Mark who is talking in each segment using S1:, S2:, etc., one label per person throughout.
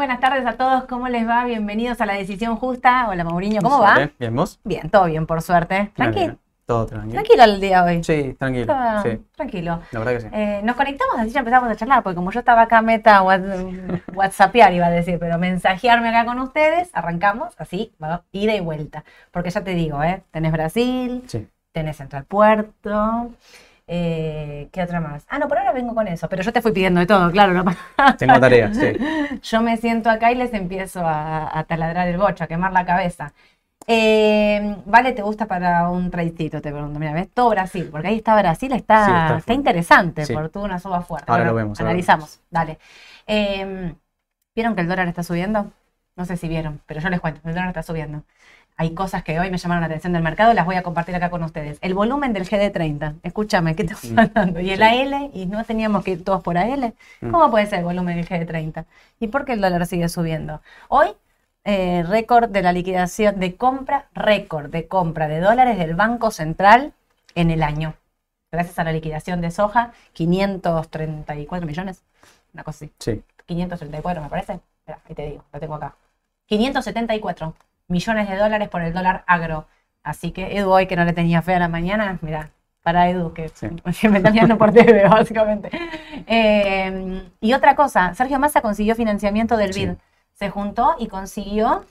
S1: buenas tardes a todos. ¿Cómo les va? Bienvenidos a La Decisión Justa. Hola, Mauriño. ¿Cómo va?
S2: Bien, ¿Bien vos?
S1: Bien, todo bien, por suerte. Tranquilo.
S2: Todo tranquilo.
S1: Tranquilo el día hoy.
S2: Sí, tranquilo.
S1: Todo
S2: Sí,
S1: Tranquilo.
S2: la verdad que sí.
S1: Eh, nos conectamos así ya empezamos a charlar, porque como yo estaba acá meta what- whatsappear iba a decir, pero mensajearme acá con ustedes, arrancamos así, va, ida y vuelta. Porque ya te digo, ¿eh? Tenés Brasil,
S2: Sí.
S1: tenés Central Puerto, eh, ¿qué otra más? Ah, no, por ahora vengo con eso, pero yo te fui pidiendo de todo, claro, no
S2: Tengo tareas, sí.
S1: Yo me siento acá y les empiezo a, a taladrar el bocho, a quemar la cabeza. Eh, vale, ¿te gusta para un traicito? Te pregunto. Mira, ¿ves? Todo Brasil, porque ahí está Brasil, está,
S2: Sí, está
S1: interesante,
S2: Sí.
S1: por tuvo una suba fuerte.
S2: Ahora
S1: Bueno,
S2: lo vemos, ahora lo
S1: Analizamos, dale. Eh, ¿Vieron que el dólar está subiendo? No sé si vieron, pero yo les cuento, el dólar está subiendo. Hay cosas que hoy me llamaron la atención del mercado, las voy a compartir acá con ustedes. El volumen del GD30, escúchame, ¿qué
S2: Mm.
S1: hablando? Y el
S2: Sí.
S1: AL, y no teníamos que ir todos por AL.
S2: Mm.
S1: ¿Cómo puede ser el volumen del GD30? ¿Y por qué el dólar sigue subiendo? Hoy, eh, récord de la liquidación de compra, récord de compra de dólares del Banco Central en el año. Gracias a la liquidación de soja, 534 millones, una cosa así.
S2: Sí.
S1: 534 me parece. Espera, ahí te digo, lo tengo acá. 574 millones de dólares por el dólar agro. Así que Edu hoy que no le tenía fe a la mañana, mira, para Edu que,
S2: Sí.
S1: que me está mirando por TV básicamente. Eh, y otra cosa, Sergio Massa consiguió financiamiento del
S2: Sí.
S1: BID. Se juntó y consiguió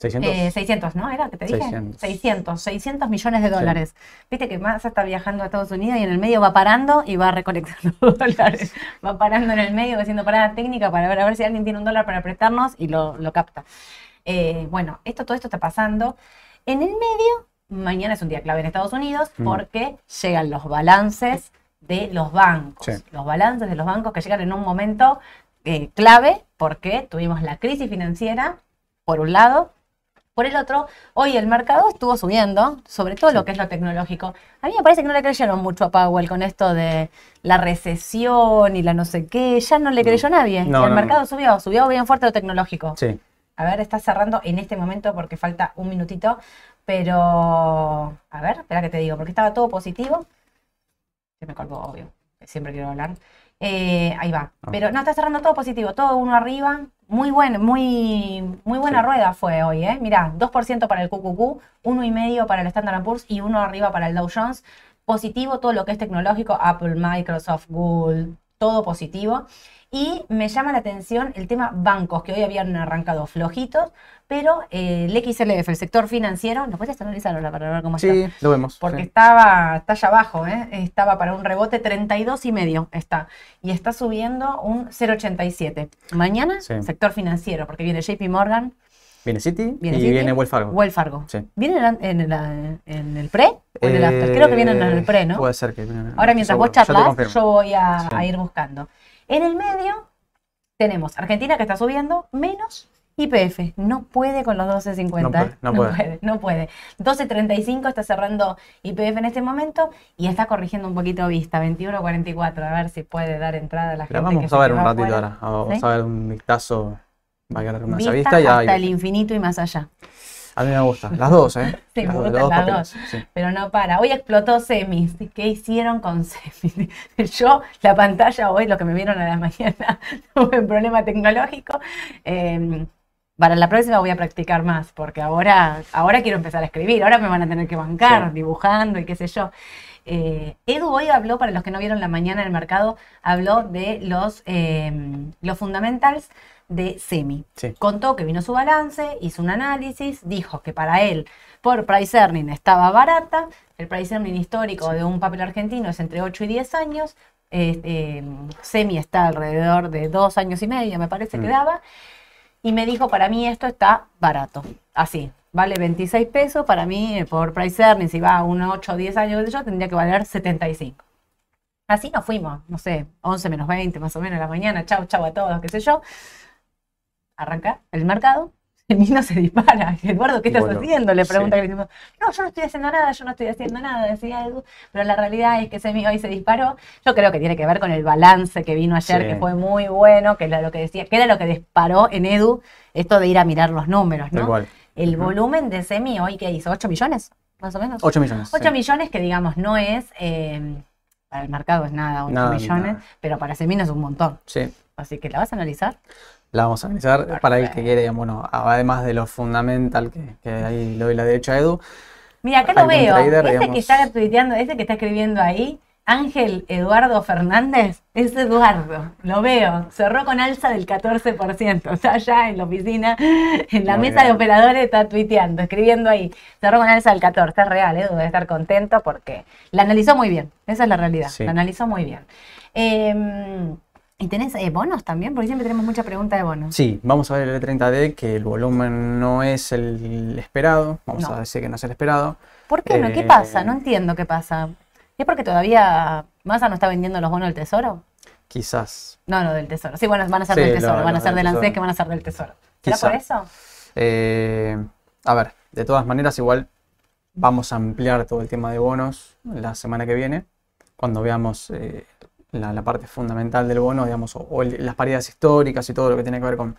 S2: 600.
S1: eh, 600, ¿no? ¿Era que te dije?
S2: 600.
S1: 600, 600 millones de
S2: Sí.
S1: dólares. Viste que Massa está viajando a Estados Unidos y en el medio va parando y va recolectando dólares. Va parando en el medio, haciendo parada técnica para ver, a ver si alguien tiene un dólar para prestarnos y lo, lo capta. Eh, bueno, esto, todo esto está pasando. En el medio, mañana es un día clave en Estados Unidos
S2: Mm.
S1: porque llegan los balances de los bancos.
S2: Sí.
S1: Los balances de los bancos que llegan en un momento eh, clave porque tuvimos la crisis financiera, por un lado. Por el otro, hoy el mercado estuvo subiendo, sobre todo lo que es lo tecnológico. A mí me parece que no le creyeron mucho a Powell con esto de la recesión y la no sé qué. Ya no le creyó nadie.
S2: No,
S1: y el
S2: no,
S1: mercado
S2: no.
S1: subió, subió bien fuerte lo tecnológico.
S2: Sí.
S1: A ver, está cerrando en este momento porque falta un minutito, pero a ver, espera que te digo, porque estaba todo positivo. Se me colgó, obvio, siempre quiero hablar. Eh, ahí va.
S2: Ah.
S1: Pero no, está cerrando todo positivo, todo uno arriba. Muy bueno, muy, muy buena
S2: Sí.
S1: rueda fue hoy, ¿eh? Mirá, 2% para el QQQ, 1,5% para el Standard Poor's y uno arriba para el Dow Jones. Positivo todo lo que es tecnológico, Apple, Microsoft, Google, todo positivo. Y me llama la atención el tema bancos, que hoy habían arrancado flojitos, pero eh, el XLF, el sector financiero, ¿lo puedes analizar ahora para ver cómo está?
S2: Sí, lo vemos.
S1: Porque
S2: sí.
S1: estaba, está allá abajo, ¿eh? estaba para un rebote 32 y medio está. Y está subiendo un 0,87. Mañana,
S2: Sí.
S1: sector financiero, porque viene JP Morgan,
S2: Viene City
S1: Viene
S2: y viene Wells Fargo.
S1: Wells Fargo.
S2: Sí.
S1: ¿Vienen en, el- en el, en el pre o en el after? Creo que vienen en el pre, ¿no?
S2: Eh, Puede ser que vienen.
S1: Ahora mientras vos
S2: seguro.
S1: Charlas, yo voy a,
S2: Sí.
S1: a ir buscando. En el medio tenemos Argentina que está subiendo, menos IPF. No puede con los 12.50.
S2: No puede,
S1: ¿eh?
S2: no puede.
S1: no puede. 12.35 está cerrando IPF en este momento y está corrigiendo un poquito vista, 21.44. A ver si puede dar entrada a la gente.
S2: Pero
S1: que
S2: vamos a ver un ratito ahora. Vamos
S1: ¿Sí?
S2: a ver un vistazo. Va a quedar una
S1: Vista
S2: vista y
S1: hasta
S2: ahí.
S1: el infinito y más allá.
S2: A mí me gusta. Las dos, ¿eh?
S1: Sí, me
S2: las, dos,
S1: gustan
S2: dos
S1: las dos.
S2: sí.
S1: Pero no para. Hoy explotó semis. ¿Qué hicieron con semis? Yo, la pantalla hoy, los que me vieron a la mañana, tuve un problema tecnológico. Eh, para la próxima voy a practicar más, porque ahora, ahora quiero empezar a escribir. Ahora me van a tener que bancar,
S2: Sí.
S1: dibujando y qué sé yo. Eh, Edu hoy habló, para los que no vieron la mañana en el mercado, habló de los, eh, los fundamentals de semi.
S2: Sí.
S1: Contó que vino su balance, hizo un análisis, dijo que para él por price earning estaba barata, el price earning histórico de un papel argentino es entre 8 y 10 años, eh, eh, semi está alrededor de 2 años y medio, me parece que
S2: Mm.
S1: daba, y me dijo, para mí esto está barato, así, vale 26 pesos, para mí eh, por price earning, si va a unos 8 o 10 años, yo, tendría que valer 75. Así nos fuimos, no sé, 11 menos 20 más o menos a la mañana, chau, chau a todos, qué sé yo. Arranca el mercado, el niño se dispara. Eduardo, ¿qué estás
S2: Bueno,
S1: haciendo? Le
S2: sí.
S1: pregunta que no, yo no estoy haciendo nada, yo no estoy haciendo nada, decía Edu. Pero la realidad es que Semi hoy se disparó. Yo creo que tiene que ver con el balance que vino ayer,
S2: Sí.
S1: que fue muy bueno, que era lo que decía, que era lo que disparó en Edu esto de ir a mirar los números, ¿no?
S2: cual.
S1: El volumen de Semi hoy que hizo, 8 millones, más o menos.
S2: 8 millones.
S1: 8
S2: sí.
S1: millones que digamos no es, eh, para el mercado es nada, 8
S2: Nada,
S1: millones,
S2: nada.
S1: pero para Semi no es un montón.
S2: Sí.
S1: Así que la vas a analizar.
S2: La vamos a analizar para el que quiere, bueno, además de lo fundamental que, que ahí le doy la derecha a Edu.
S1: Mira, acá lo veo.
S2: trader,
S1: ese que está tuiteando, ese que está escribiendo ahí, Ángel Eduardo Fernández, es Eduardo. Lo veo. Cerró con alza del 14%. Está allá en la oficina, en la mesa de operadores, está tuiteando, escribiendo ahí. Cerró con alza del 14%. Es real, Edu debe estar contento porque la analizó muy bien. Esa es la realidad.
S2: Sí.
S1: La analizó muy bien. Eh, ¿Y tenés eh, bonos también? Porque siempre tenemos mucha pregunta de bonos.
S2: Sí, vamos a ver el E30D, que el volumen no es el esperado, vamos
S1: No.
S2: a decir que no es el esperado.
S1: ¿Por qué no? ¿Qué
S2: Eh,
S1: pasa? No entiendo qué pasa. ¿Es porque todavía Massa no está vendiendo los bonos del tesoro?
S2: Quizás.
S1: No, no, del tesoro. Sí, bueno, van a ser
S2: Sí,
S1: del
S2: lo-
S1: tesoro, van a ser
S2: del
S1: ANSES que van a ser del tesoro. ¿Será
S2: Quizá.
S1: por eso?
S2: Eh, a ver, de todas maneras, igual vamos a ampliar todo el tema de bonos la semana que viene, cuando veamos eh, la, la parte fundamental del bono, digamos, o, o el- las paridades históricas y todo lo que tiene que ver con,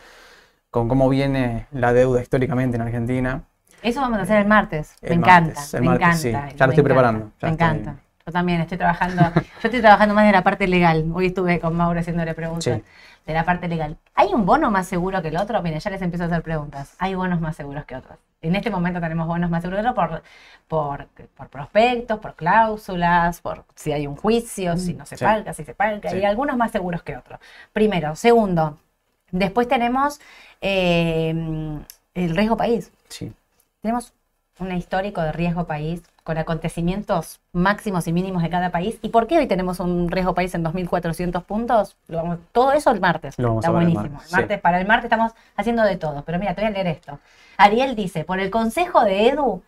S2: con cómo viene la deuda históricamente en Argentina.
S1: Eso vamos a hacer el martes. Me encanta,
S2: el
S1: me
S2: martes,
S1: encanta.
S2: sí. Ya lo estoy
S1: encanta,
S2: preparando, ya
S1: Me
S2: estoy-
S1: encanta. Yo también estoy trabajando, yo estoy trabajando más de la parte legal. Hoy estuve con Mauro haciéndole preguntas
S2: Sí.
S1: de la parte legal. ¿Hay un bono más seguro que el otro? Miren, ya les empiezo a hacer preguntas. Hay bonos más seguros que otros. En este momento tenemos bonos más seguros que otros por, por, por prospectos, por cláusulas, por si hay un juicio, si no se
S2: Sí.
S1: paga, si se paga.
S2: Sí.
S1: Y algunos más seguros que otros. Primero. Segundo, después tenemos eh, el riesgo país.
S2: Sí,
S1: Tenemos un histórico de riesgo país con acontecimientos máximos y mínimos de cada país. ¿Y por qué hoy tenemos un riesgo país en 2.400 puntos? Lo vamos- todo eso el martes.
S2: Lo vamos
S1: Está
S2: a ver el
S1: buenísimo.
S2: martes,
S1: El martes,
S2: sí.
S1: Para el martes estamos haciendo de todo. Pero mira, te voy a leer esto. Ariel dice, por el consejo de Edu,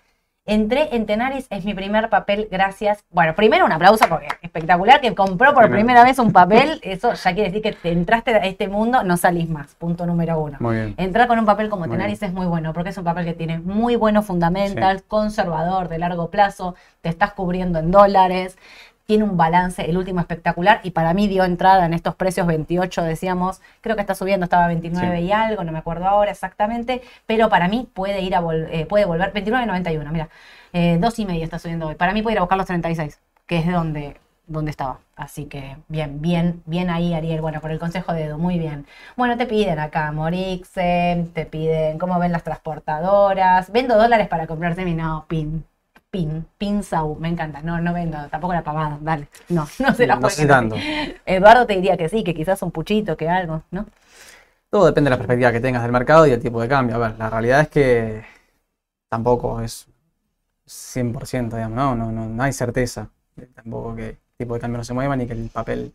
S1: entré en Tenaris, es mi primer papel, gracias. Bueno, primero un aplauso porque espectacular que compró por primera vez un papel. Eso ya quiere decir que te entraste a este mundo, no salís más. Punto número uno.
S2: muy bien.
S1: Entrar con un papel como
S2: Muy
S1: Tenaris es muy bueno, porque es un papel que tiene muy buenos fundamentals, conservador, de largo plazo, te estás cubriendo en dólares, tiene un balance, el último espectacular, y para mí dio entrada en estos precios 28, decíamos, creo que está subiendo, estaba 29
S2: Sí.
S1: y algo, no me acuerdo ahora exactamente, pero para mí puede ir a vol- eh, puede volver, 29.91, mira, eh, dos y medio está subiendo hoy, para mí puede ir a buscar los 36, que es de donde, donde estaba. Así que bien, bien, bien ahí, Ariel. Bueno, por el consejo de Edu, muy bien. Bueno, te piden acá Morixem, te piden cómo ven las transportadoras. Vendo dólares para comprarte mi no, pin. Pin, pin Sau, me encanta. No, no vendo, tampoco la pavada, dale. No, no se la
S2: No sé tanto.
S1: Eduardo te diría que sí, que quizás un puchito, que algo, ¿no?
S2: Todo depende de la perspectiva que tengas del mercado y el tipo de cambio. A ver, la realidad es que tampoco es 100%, digamos, no, no, no, no hay certeza. Tampoco que el tipo de cambio no se mueva ni que el papel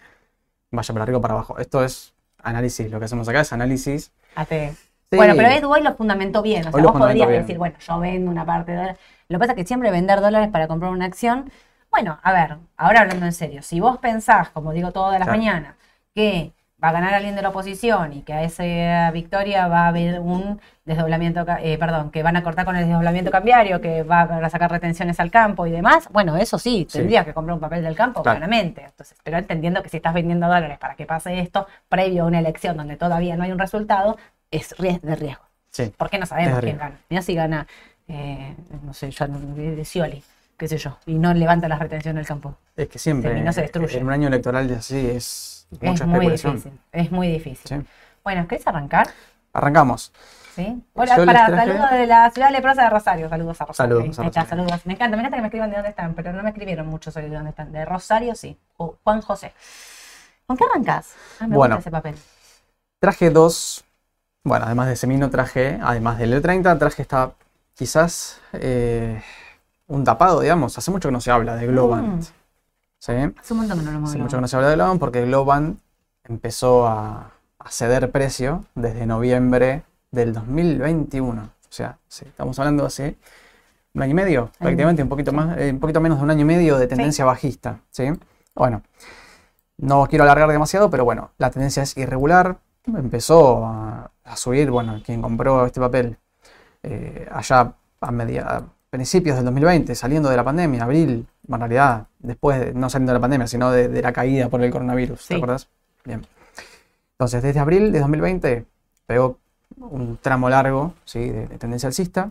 S2: vaya para arriba o para abajo. Esto es análisis. Lo que hacemos acá es análisis.
S1: Ate.
S2: Sí,
S1: Bueno, pero Edu hoy lo fundamentó bien. O sea,
S2: Hoy
S1: vos podrías
S2: bien.
S1: decir, bueno, yo vendo una parte de dólares. Lo que pasa es que siempre vender dólares para comprar una acción. Bueno, a ver, ahora hablando en serio, si vos pensás, como digo todas las
S2: Claro.
S1: mañanas, que va a ganar alguien de la oposición y que a esa victoria va a haber un desdoblamiento, eh, perdón, que van a cortar con el desdoblamiento cambiario, que va a sacar retenciones al campo y demás, bueno, eso sí,
S2: Sí.
S1: tendrías que comprar un papel del campo,
S2: Claro.
S1: claramente. Entonces, pero entendiendo que si estás vendiendo dólares para que pase esto, previo a una elección donde todavía no hay un resultado, es de riesgo.
S2: Sí.
S1: Porque no sabemos quién gana. Mira si gana, eh, no sé, ya no- de de Scioli, qué sé yo, y no levanta la retención del campo.
S2: Es que siempre
S1: Sí, no se destruye.
S2: en un año electoral así, es mucha
S1: es muy
S2: especulación.
S1: difícil, es muy difícil.
S2: Sí.
S1: Bueno, ¿querés arrancar?
S2: Arrancamos.
S1: ¿Sí? Hola,
S2: Yo
S1: para,
S2: traje-
S1: saludos de la ciudad leprosa de Rosario. Saludos a Rosario.
S2: Saludos a
S1: está,
S2: Rosario.
S1: saludos. Me encanta, me encanta que me escriban de dónde están, pero no me escribieron mucho sobre de dónde están. De Rosario, sí. O Juan José. ¿Con qué arrancás? Ah, me
S2: Bueno.
S1: gusta ese papel.
S2: Traje dos, bueno, además de Semino traje, además del E30, traje esta, quizás, eh, un tapado, digamos. Hace mucho que no se habla de Globant.
S1: Mm.
S2: ¿sí?
S1: Hace un montón que no lo hemos
S2: Hace mucho que no se habla de Globant porque Globant empezó a, a ceder precio desde noviembre del 2021. O sea, sí, estamos hablando hace un año y medio, prácticamente, un poquito más, eh, un poquito menos de un año y medio de tendencia bajista. ¿sí? Bueno, no quiero alargar demasiado, pero bueno, la tendencia es irregular. Empezó a, a subir, bueno, quien compró este papel eh, allá a, media- a principios del 2020, saliendo de la pandemia, abril, en realidad, después, de- no saliendo de la pandemia, sino de, de la caída por el coronavirus,
S1: Sí.
S2: ¿te acuerdas? Bien. Entonces, desde abril de 2020 pegó un tramo largo, ¿sí? de, de tendencia alcista,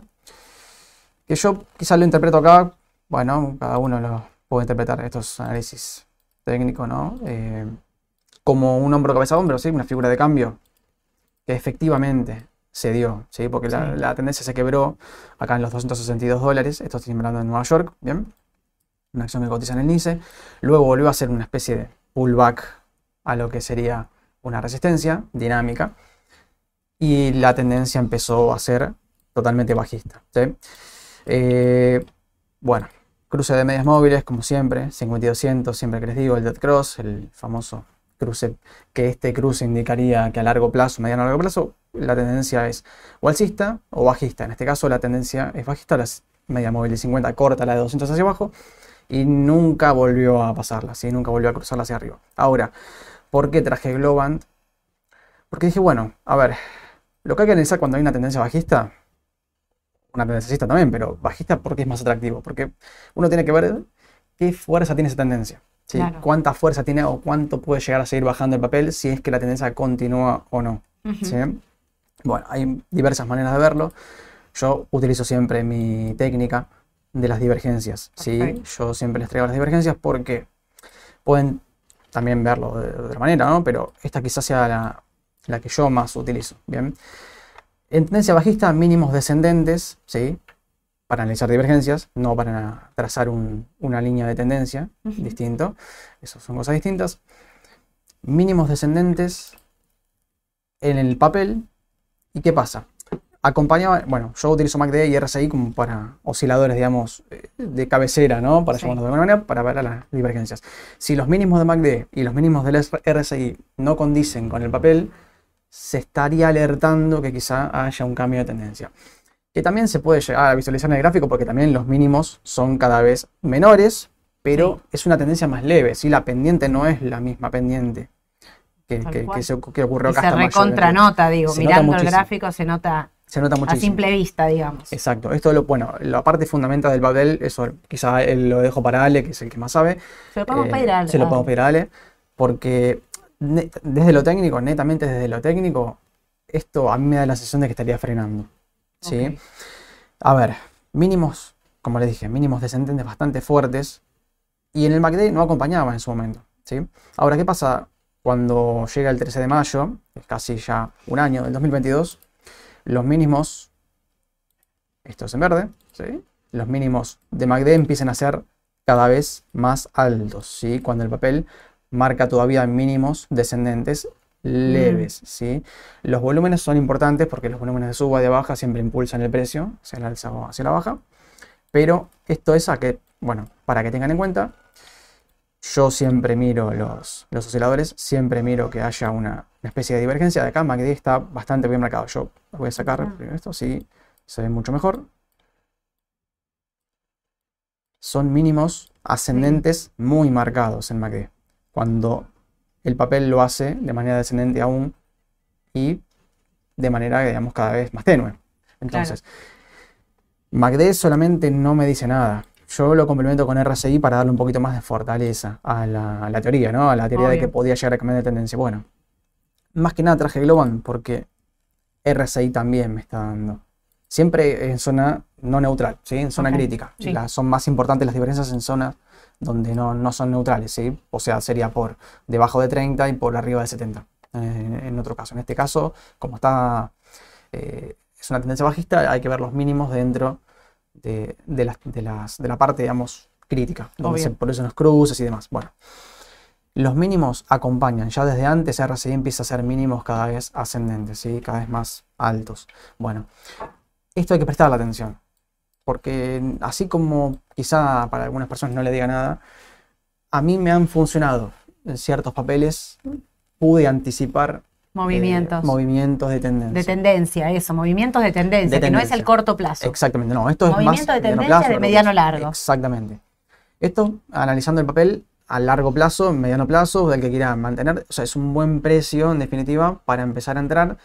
S2: que yo quizás lo interpreto acá, bueno, cada uno lo puede interpretar, estos análisis técnicos, ¿no? Eh, como un hombro cabeza a hombro, ¿sí? Una figura de cambio efectivamente se dio, ¿sí? porque la,
S1: Sí.
S2: la tendencia se quebró acá en los 262 dólares, esto estoy hablando en Nueva York, ¿bien? Una acción que cotiza en el NICE, luego volvió a hacer una especie de pullback a lo que sería una resistencia dinámica y la tendencia empezó a ser totalmente bajista. ¿sí? Eh, bueno, cruce de medias móviles, como siempre, 5200, siempre que les digo, el dead cross, el famoso cruce, que este cruce indicaría que a largo plazo, mediano a largo plazo, la tendencia es o alcista o bajista. En este caso la tendencia es bajista, la media móvil de 50 corta, la de 200 hacia abajo, y nunca volvió a pasarla, ¿sí? nunca volvió a cruzarla hacia arriba. Ahora, ¿por qué traje Globant? Porque dije, bueno, a ver, lo que hay que analizar cuando hay una tendencia bajista, una tendencia también, pero bajista porque es más atractivo, porque uno tiene que ver qué fuerza tiene esa tendencia, ¿sí?
S1: Claro.
S2: cuánta fuerza tiene o cuánto puede llegar a seguir bajando el papel si es que la tendencia continúa o no. Bueno, hay diversas maneras de verlo. Yo utilizo siempre mi técnica de las divergencias. Yo siempre les traigo las divergencias porque pueden también verlo de, de otra manera, ¿no? Pero esta quizás sea la, la que yo más utilizo. Bien. En tendencia bajista, mínimos descendentes, ¿sí? Para analizar divergencias, no para trazar un- una línea de tendencia
S1: Ujú.
S2: distinto. Esas son cosas distintas. Mínimos descendentes en el papel. ¿Y qué pasa? Acompañaba, bueno, yo utilizo MACD y RSI como para osciladores, digamos, eh, de cabecera, ¿no? Para
S1: Sí.
S2: llamarlo de alguna manera, para ver las divergencias. Si los mínimos de MACD y los mínimos del RSI no condicen con el papel, se estaría alertando que quizá haya un cambio de tendencia. Que también se puede llegar a visualizar en el gráfico porque también los mínimos son cada vez menores, pero
S1: Sí.
S2: es una tendencia más leve. Si la pendiente no es la misma pendiente que, que, que se, que ocurrió
S1: Y
S2: acá
S1: se recontranota, digo,
S2: Se
S1: mirando el gráfico se nota
S2: Se nota
S1: a simple vista, digamos.
S2: Exacto. Esto, lo, bueno, la parte fundamental del papel, eso quizá lo dejo para Ale, que es el que más sabe.
S1: Se lo podemos
S2: Eh,
S1: pedir a
S2: Se lo podemos pedir a Ale, porque desde lo técnico, netamente desde lo técnico, esto a mí me da la sensación de que estaría frenando. ¿Sí? A ver, mínimos, como les dije, mínimos descendentes bastante fuertes. Y en el MACD no acompañaba en su momento. ¿sí? Ahora, ¿qué pasa cuando llega el 13 de mayo? Es casi ya un año del 2022. Los mínimos, esto es en verde, ¿sí? los mínimos de MACD empiezan a ser cada vez más altos. ¿sí? Cuando el papel marca todavía mínimos descendentes leves. ¿sí? Los volúmenes son importantes porque los volúmenes de suba y de baja siempre impulsan el precio hacia la alza o hacia la baja. Pero esto es a que, bueno, para que tengan en cuenta, yo siempre miro los, los osciladores, siempre miro que haya una, una especie de divergencia. De acá MACD está bastante bien marcado. Yo voy a sacar
S1: Ah.
S2: primero esto, sí, se ve mucho mejor. Son mínimos ascendentes muy marcados en MACD. Cuando el papel lo hace de manera descendente aún y de manera, digamos, cada vez más tenue. Entonces, MACD solamente no me dice nada. Yo lo complemento con RSI para darle un poquito más de fortaleza a la, a la teoría, ¿no? A la teoría de que podía llegar a cambiar de tendencia. Bueno, más que nada traje Globan porque RSI también me está dando. Siempre en zona no neutral, ¿sí? En zona crítica.
S1: sí.
S2: Las- son más importantes las diferencias en zonas donde no, no son neutrales, ¿sí? O sea, sería por debajo de 30 y por arriba de 70. eh, en otro caso. En este caso, como está eh, es una tendencia bajista, hay que ver los mínimos dentro de, de las- de las- de la parte, digamos, crítica, donde se producen los cruces y demás. Bueno, los mínimos acompañan, ya desde antes RSI empieza a ser mínimos cada vez ascendentes, ¿sí? cada vez más altos. Bueno, esto hay que prestarle atención, porque así como quizá para algunas personas no le diga nada, a mí me han funcionado en ciertos papeles, pude anticipar eh,
S1: Movimientos.
S2: movimientos de tendencia.
S1: de tendencia, eso, movimientos de tendencia,
S2: De
S1: que no es el corto plazo.
S2: Exactamente, no, esto es más
S1: Movimiento de tendencia de
S2: largo
S1: mediano
S2: plazo.
S1: largo.
S2: Exactamente. Esto, analizando el papel a largo plazo, mediano plazo, del que quiera mantener, o sea, es un buen precio, en definitiva, para empezar a entrar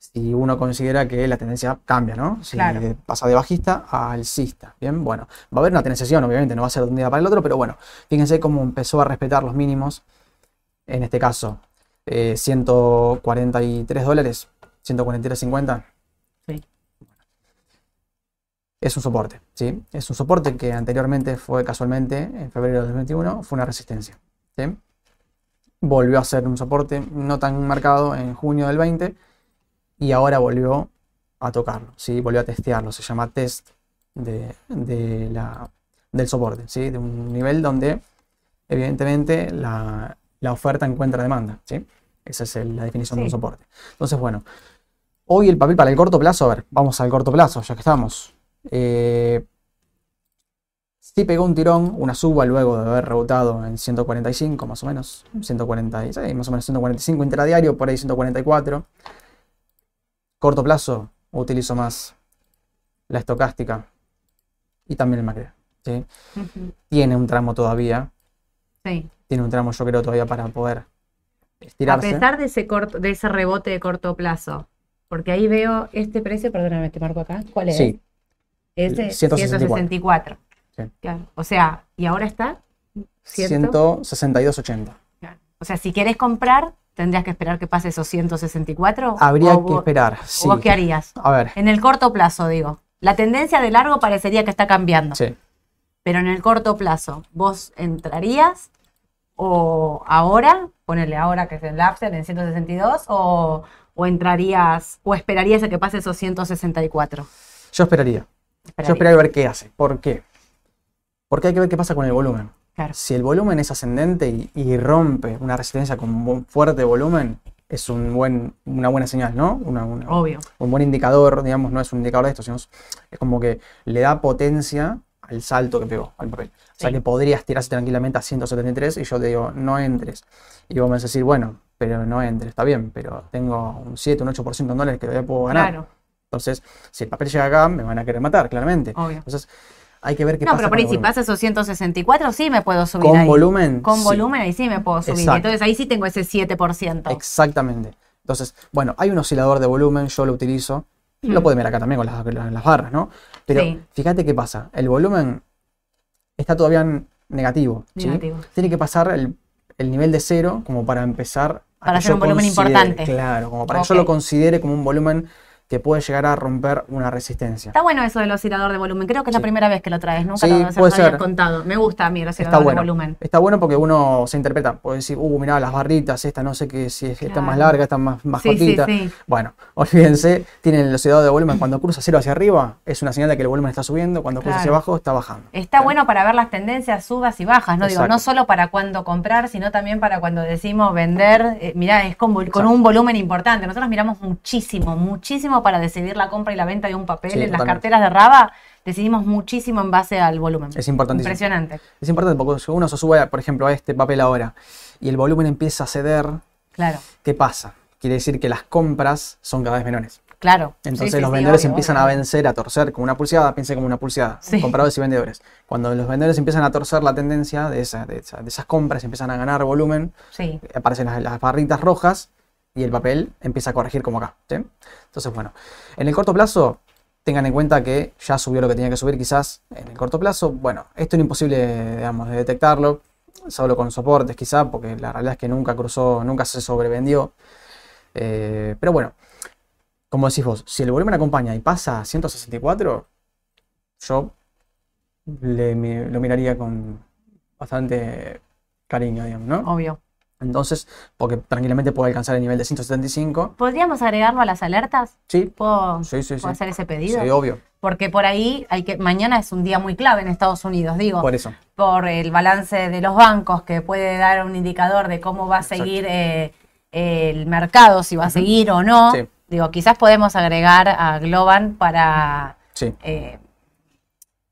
S2: si uno considera que la tendencia cambia, ¿no? Si
S1: Claro.
S2: pasa de bajista a alcista. Bien, bueno, va a haber una tendenciación, obviamente, no va a ser de un día para el otro, pero bueno, fíjense cómo empezó a respetar los mínimos, en este caso, eh, 143 dólares, 143.50.
S1: Sí.
S2: Es un soporte, ¿sí? Es un soporte que anteriormente fue casualmente, en febrero de 2021, fue una resistencia, ¿sí? Volvió a ser un soporte no tan marcado en junio del 20 y ahora volvió a tocarlo, ¿sí? volvió a testearlo, se llama test de, de la, del soporte, ¿sí? de un nivel donde evidentemente la, la oferta encuentra demanda. ¿sí? Esa es el- la definición de un soporte. Entonces, bueno, hoy el papel para el corto plazo, a ver, vamos al corto plazo, ya que estamos. Eh, sí pegó un tirón, una suba luego de haber rebotado en 145 más o menos, 146, más o menos 145 intradiario, por ahí 144. Corto plazo, utilizo más la estocástica y también el.
S1: Ujú.
S2: Tiene un tramo todavía,
S1: Sí.
S2: tiene un tramo yo creo todavía para poder
S1: A
S2: estirarse.
S1: pesar de ese corto, de ese rebote de corto plazo, porque ahí veo este precio, perdóname, te marco acá. ¿Cuál es?
S2: Sí,
S1: Ese
S2: 164.
S1: 164.
S2: Sí.
S1: Claro. O sea, y ahora está 100.
S2: 162.80.
S1: Claro. O sea, si quieres comprar, tendrías que esperar que pase esos 164.
S2: Habría que esperar.
S1: o
S2: Sí.
S1: ¿Vos qué harías?
S2: A ver,
S1: En el corto plazo, digo. La tendencia de largo parecería que está cambiando.
S2: sí.
S1: Pero en el corto plazo, ¿vos entrarías? ¿O ahora? Ponele ahora que es el Lapser en 162. O, o entrarías? ¿O esperarías a que pase esos 164?
S2: Yo esperaría. Yo
S1: Esperarías.
S2: esperaría a ver qué hace. ¿Por qué? Porque hay que ver qué pasa con el volumen.
S1: Claro.
S2: Si el volumen es ascendente y, y rompe una resistencia con un fuerte volumen, es un buen, una buena señal, ¿no? Una- una-
S1: Obvio.
S2: un buen indicador, digamos, no es un indicador de esto, sino es, es como que le da potencia al salto que pegó al papel. O sea que podría estirarse tranquilamente a 173 y yo te digo, no entres. Y vos me vas a decir, bueno, pero no entres, está bien, pero tengo un 7, un 8% en dólares que todavía puedo ganar.
S1: Claro,
S2: Entonces, si el papel llega acá, me van a querer matar, claramente.
S1: obvio.
S2: Entonces, hay que ver qué
S1: No,
S2: pasa
S1: pero por ahí si pasa esos 164, sí me puedo subir
S2: Con
S1: ahí.
S2: volumen.
S1: Con
S2: sí,
S1: volumen ahí sí me puedo subir.
S2: Exacto.
S1: Entonces ahí sí tengo ese 7%.
S2: Exactamente. Entonces, bueno, hay un oscilador de volumen, yo lo utilizo. Lo pueden ver acá también con las, con las barras, ¿no? Pero
S1: Sí.
S2: fíjate qué pasa. El volumen está todavía en negativo. ¿sí?
S1: Negativo.
S2: Tiene que pasar el, el nivel de cero como para empezar a
S1: Para hacer un volumen importante.
S2: Claro, como para que yo lo considere como un volumen que puede llegar a romper una resistencia.
S1: Está bueno eso del oscilador de volumen. Creo que es la primera vez que lo traes. Nunca
S2: Sí,
S1: lo habías
S2: ser.
S1: contado. Me gusta a mí el
S2: Está
S1: oscilador
S2: bueno.
S1: de volumen.
S2: Está bueno porque uno se interpreta. Puede decir, uh, mirá, las barritas, esta no sé qué, si es- está más
S1: Claro.
S2: larga, está más, más
S1: Sí, sí,
S2: cortita.
S1: sí.
S2: Bueno, olvídense, tienen el oscilador de volumen. Cuando cruza cero hacia arriba, es una señal de que el volumen está subiendo. Cuando cruza hacia
S1: Claro.
S2: abajo, está bajando.
S1: Está bueno para ver las tendencias, subas y bajas, ¿no? Digo, no solo para cuando comprar, sino también para cuando decimos vender. Eh, mirá, es con, con un volumen importante. Nosotros miramos muchísimo, muchísimo para decidir la compra y la venta de un papel.
S2: Sí,
S1: en las carteras de Raba decidimos muchísimo en base al volumen.
S2: Es importantísimo.
S1: Impresionante.
S2: Es importante porque si uno se sube, por ejemplo, a este papel ahora y el volumen empieza a ceder,
S1: Claro,
S2: ¿qué pasa? Quiere decir que las compras son cada vez menores.
S1: claro.
S2: Entonces
S1: Sí, sí,
S2: los vendedores
S1: obvio,
S2: empiezan
S1: obvio.
S2: a vencer, a torcer como una pulseada, piensen como una pulseada, compradores y vendedores. Cuando los vendedores empiezan a torcer la tendencia de, esa- de esa- de esas compras, empiezan a ganar volumen,
S1: Sí,
S2: aparecen las, las barritas rojas y el papel empieza a corregir como acá. ¿sí? Entonces, bueno, en el corto plazo, tengan en cuenta que ya subió lo que tenía que subir quizás en el corto plazo. Bueno, esto es imposible, digamos, de detectarlo, solo con soportes quizá, porque la realidad es que nunca cruzó, nunca se sobrevendió. Eh, pero bueno, como decís vos, si el volumen acompaña y pasa a 164, yo le lo miraría con bastante cariño, digamos, ¿no?
S1: obvio.
S2: Entonces, porque tranquilamente puede alcanzar el nivel de 175.
S1: ¿Podríamos agregarlo a las alertas?
S2: Sí,
S1: ¿Puedo,
S2: sí, sí, sí.
S1: puedo hacer ese pedido?
S2: Sí, obvio.
S1: Porque por ahí hay que mañana es un día muy clave en Estados Unidos, digo,
S2: Por eso.
S1: por el balance de los bancos que puede dar un indicador de cómo va a
S2: Exacto.
S1: seguir eh, el mercado, si va a seguir o no.
S2: Sí.
S1: Digo, quizás podemos agregar a Globan para,
S2: Sí.
S1: eh,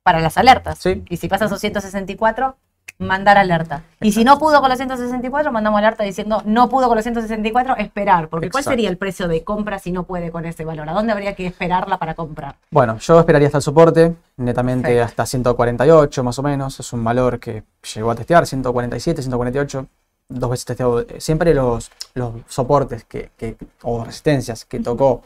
S1: para las alertas.
S2: Sí.
S1: Y si pasa esos 164, mandar alerta. Y si no pudo con los 164, mandamos alerta diciendo no pudo con los 164, esperar. Porque ¿cuál sería el precio de compra si no puede con ese valor? ¿A dónde habría que esperarla para comprar?
S2: Bueno, yo esperaría hasta el soporte, netamente
S1: Perfecto.
S2: hasta 148 más o menos. Es un valor que llegó a testear, 147, 148. Dos veces testeado. Eh, Siempre los, los soportes que, que- o resistencias que tocó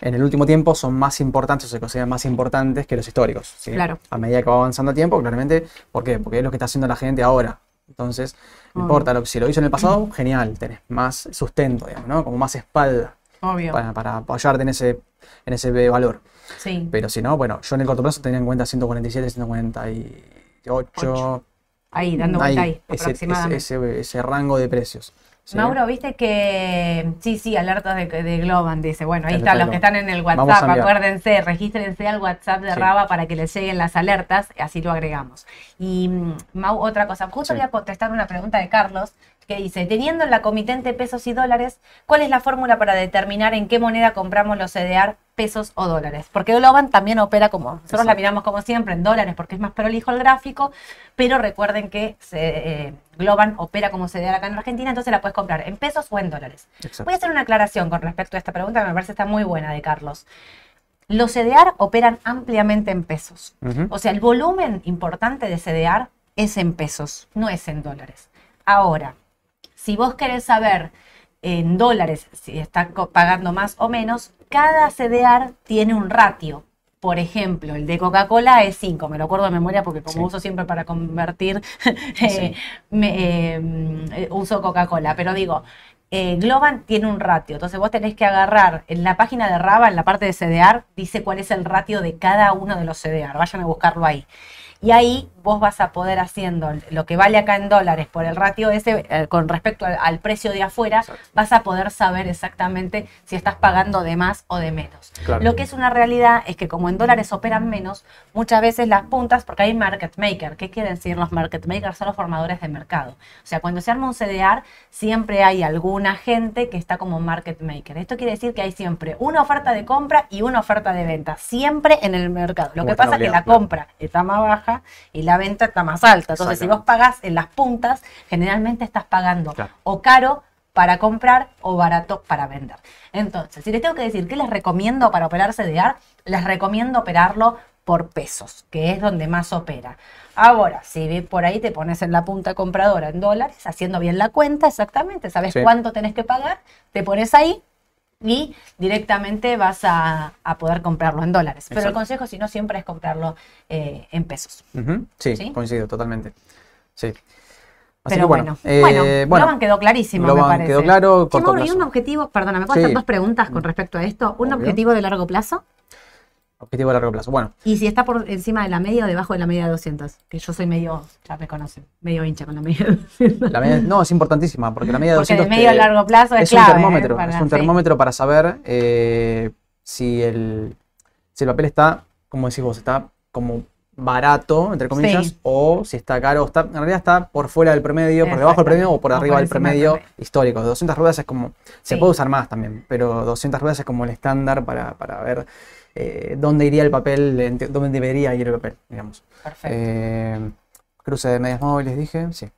S2: en el último tiempo son más importantes o se consideran más importantes que los históricos. ¿sí?
S1: Claro.
S2: A medida que va avanzando el tiempo, claramente. ¿Por qué? Porque es lo que está haciendo la gente ahora. Entonces, no importa, lo, si lo hizo en el pasado, genial, tenés más sustento, digamos, ¿no? Como más espalda
S1: Obvio.
S2: para, para apoyarte en ese, en ese valor.
S1: Sí.
S2: Pero si no, bueno, yo en el corto plazo tenía en cuenta 147, 148.
S1: Ahí, dando vuelta ahí,
S2: ese, ese,
S1: aproximadamente.
S2: ese- ese rango de precios. ¿Sí?
S1: Mauro, viste que. Sí, sí, alertas de, de Globan, dice. Bueno, ahí
S2: Alerta
S1: están los que están en el WhatsApp. Acuérdense, regístrense al WhatsApp de
S2: Sí.
S1: Raba para que les lleguen las alertas, así lo agregamos. Y, mm, Mau, otra cosa. Justo
S2: Sí.
S1: voy a contestar una pregunta de Carlos que dice: Teniendo en la comitente pesos y dólares, ¿cuál es la fórmula para determinar en qué moneda compramos los CDR, pesos o dólares? Porque Globan también opera como. Nosotros la miramos como siempre en dólares porque es más prolijo el gráfico, pero recuerden que se, eh, Globan opera como CDR acá en Argentina, entonces la puedes comprar en pesos o en dólares.
S2: Exacto.
S1: Voy a hacer una aclaración con respecto a esta pregunta que me parece está muy buena de Carlos. Los CDR operan ampliamente en pesos. O sea, el volumen importante de CDR es en pesos, no es en dólares. Ahora, si vos querés saber en dólares si está pagando más o menos, cada CDR tiene un ratio. Por ejemplo, el de Coca-Cola es 5, me lo acuerdo de memoria porque como
S2: Sí.
S1: uso siempre para convertir, eh, me, eh, mm, eh, uso Coca-Cola. Pero digo, eh, Globan tiene un ratio, entonces vos tenés que agarrar en la página de Raba, en la parte de CDR, dice cuál es el ratio de cada uno de los CDR, vayan a buscarlo ahí. Y ahí vos vas a poder haciendo lo que vale acá en dólares por el ratio ese, eh, con respecto al, al precio de afuera,
S2: Exacto.
S1: vas a poder saber exactamente si estás pagando de más o de menos.
S2: Claro.
S1: Lo que es una realidad es que como en dólares operan menos, muchas veces las puntas, porque hay market maker, ¿qué quieren decir los market makers? Son los formadores de mercado. O sea, cuando se arma un CDR, siempre hay alguna gente que está como market maker. Esto quiere decir que hay siempre una oferta de compra y una oferta de venta, siempre en el mercado. Lo
S2: Como
S1: que pasa es que la compra está más baja y la venta está más alta. Entonces, si vos pagás en las puntas, generalmente estás pagando
S2: Claro.
S1: o caro para comprar o barato para vender. Entonces, si les tengo que decir qué les recomiendo para operar CDR, les recomiendo operarlo por pesos, que es donde más opera. Ahora, si por ahí te pones en la punta compradora en dólares, haciendo bien la cuenta, exactamente, sabes
S2: Sí.
S1: cuánto tenés que pagar, te pones ahí y directamente vas a, a poder comprarlo en dólares. Pero el consejo, si no, siempre es comprarlo eh, en pesos.
S2: Sí,
S1: ¿Sí?
S2: coincido totalmente. Sí. Así
S1: Pero
S2: que
S1: bueno,
S2: eh,
S1: bueno,
S2: bueno,
S1: Globan quedó clarísimo, me parece.
S2: quedó claro, corto
S1: ¿y un
S2: plazo.
S1: objetivo, perdona, ¿me puedo
S2: Sí.
S1: hacer dos preguntas con respecto a esto? ¿Un
S2: Obvio.
S1: objetivo de largo plazo?
S2: Objetivo a largo plazo. Bueno,
S1: Y si está por encima de la media o debajo de la media de 200, que yo soy medio, ya me conocen, medio hincha con la media de 200.
S2: la media, no, es importantísima, porque la media de
S1: Porque
S2: 200
S1: de medio a largo plazo es,
S2: es
S1: clave.
S2: un termómetro,
S1: ¿eh? Para-
S2: es un
S1: sí.
S2: termómetro para saber eh, si, el, si el papel está, como decís vos, está como barato, entre comillas,
S1: Sí.
S2: o si está caro, está, en realidad está por fuera del promedio, por debajo del promedio o por
S1: O
S2: arriba
S1: por
S2: del promedio
S1: promedio.
S2: histórico. 200 ruedas es como, se
S1: Sí.
S2: puede usar más también, pero 200 ruedas es como el estándar para, para ver eh, dónde iría el papel, dónde debería ir el papel, digamos.
S1: Perfecto.
S2: Eh, cruce de medias móviles, dije. Sí.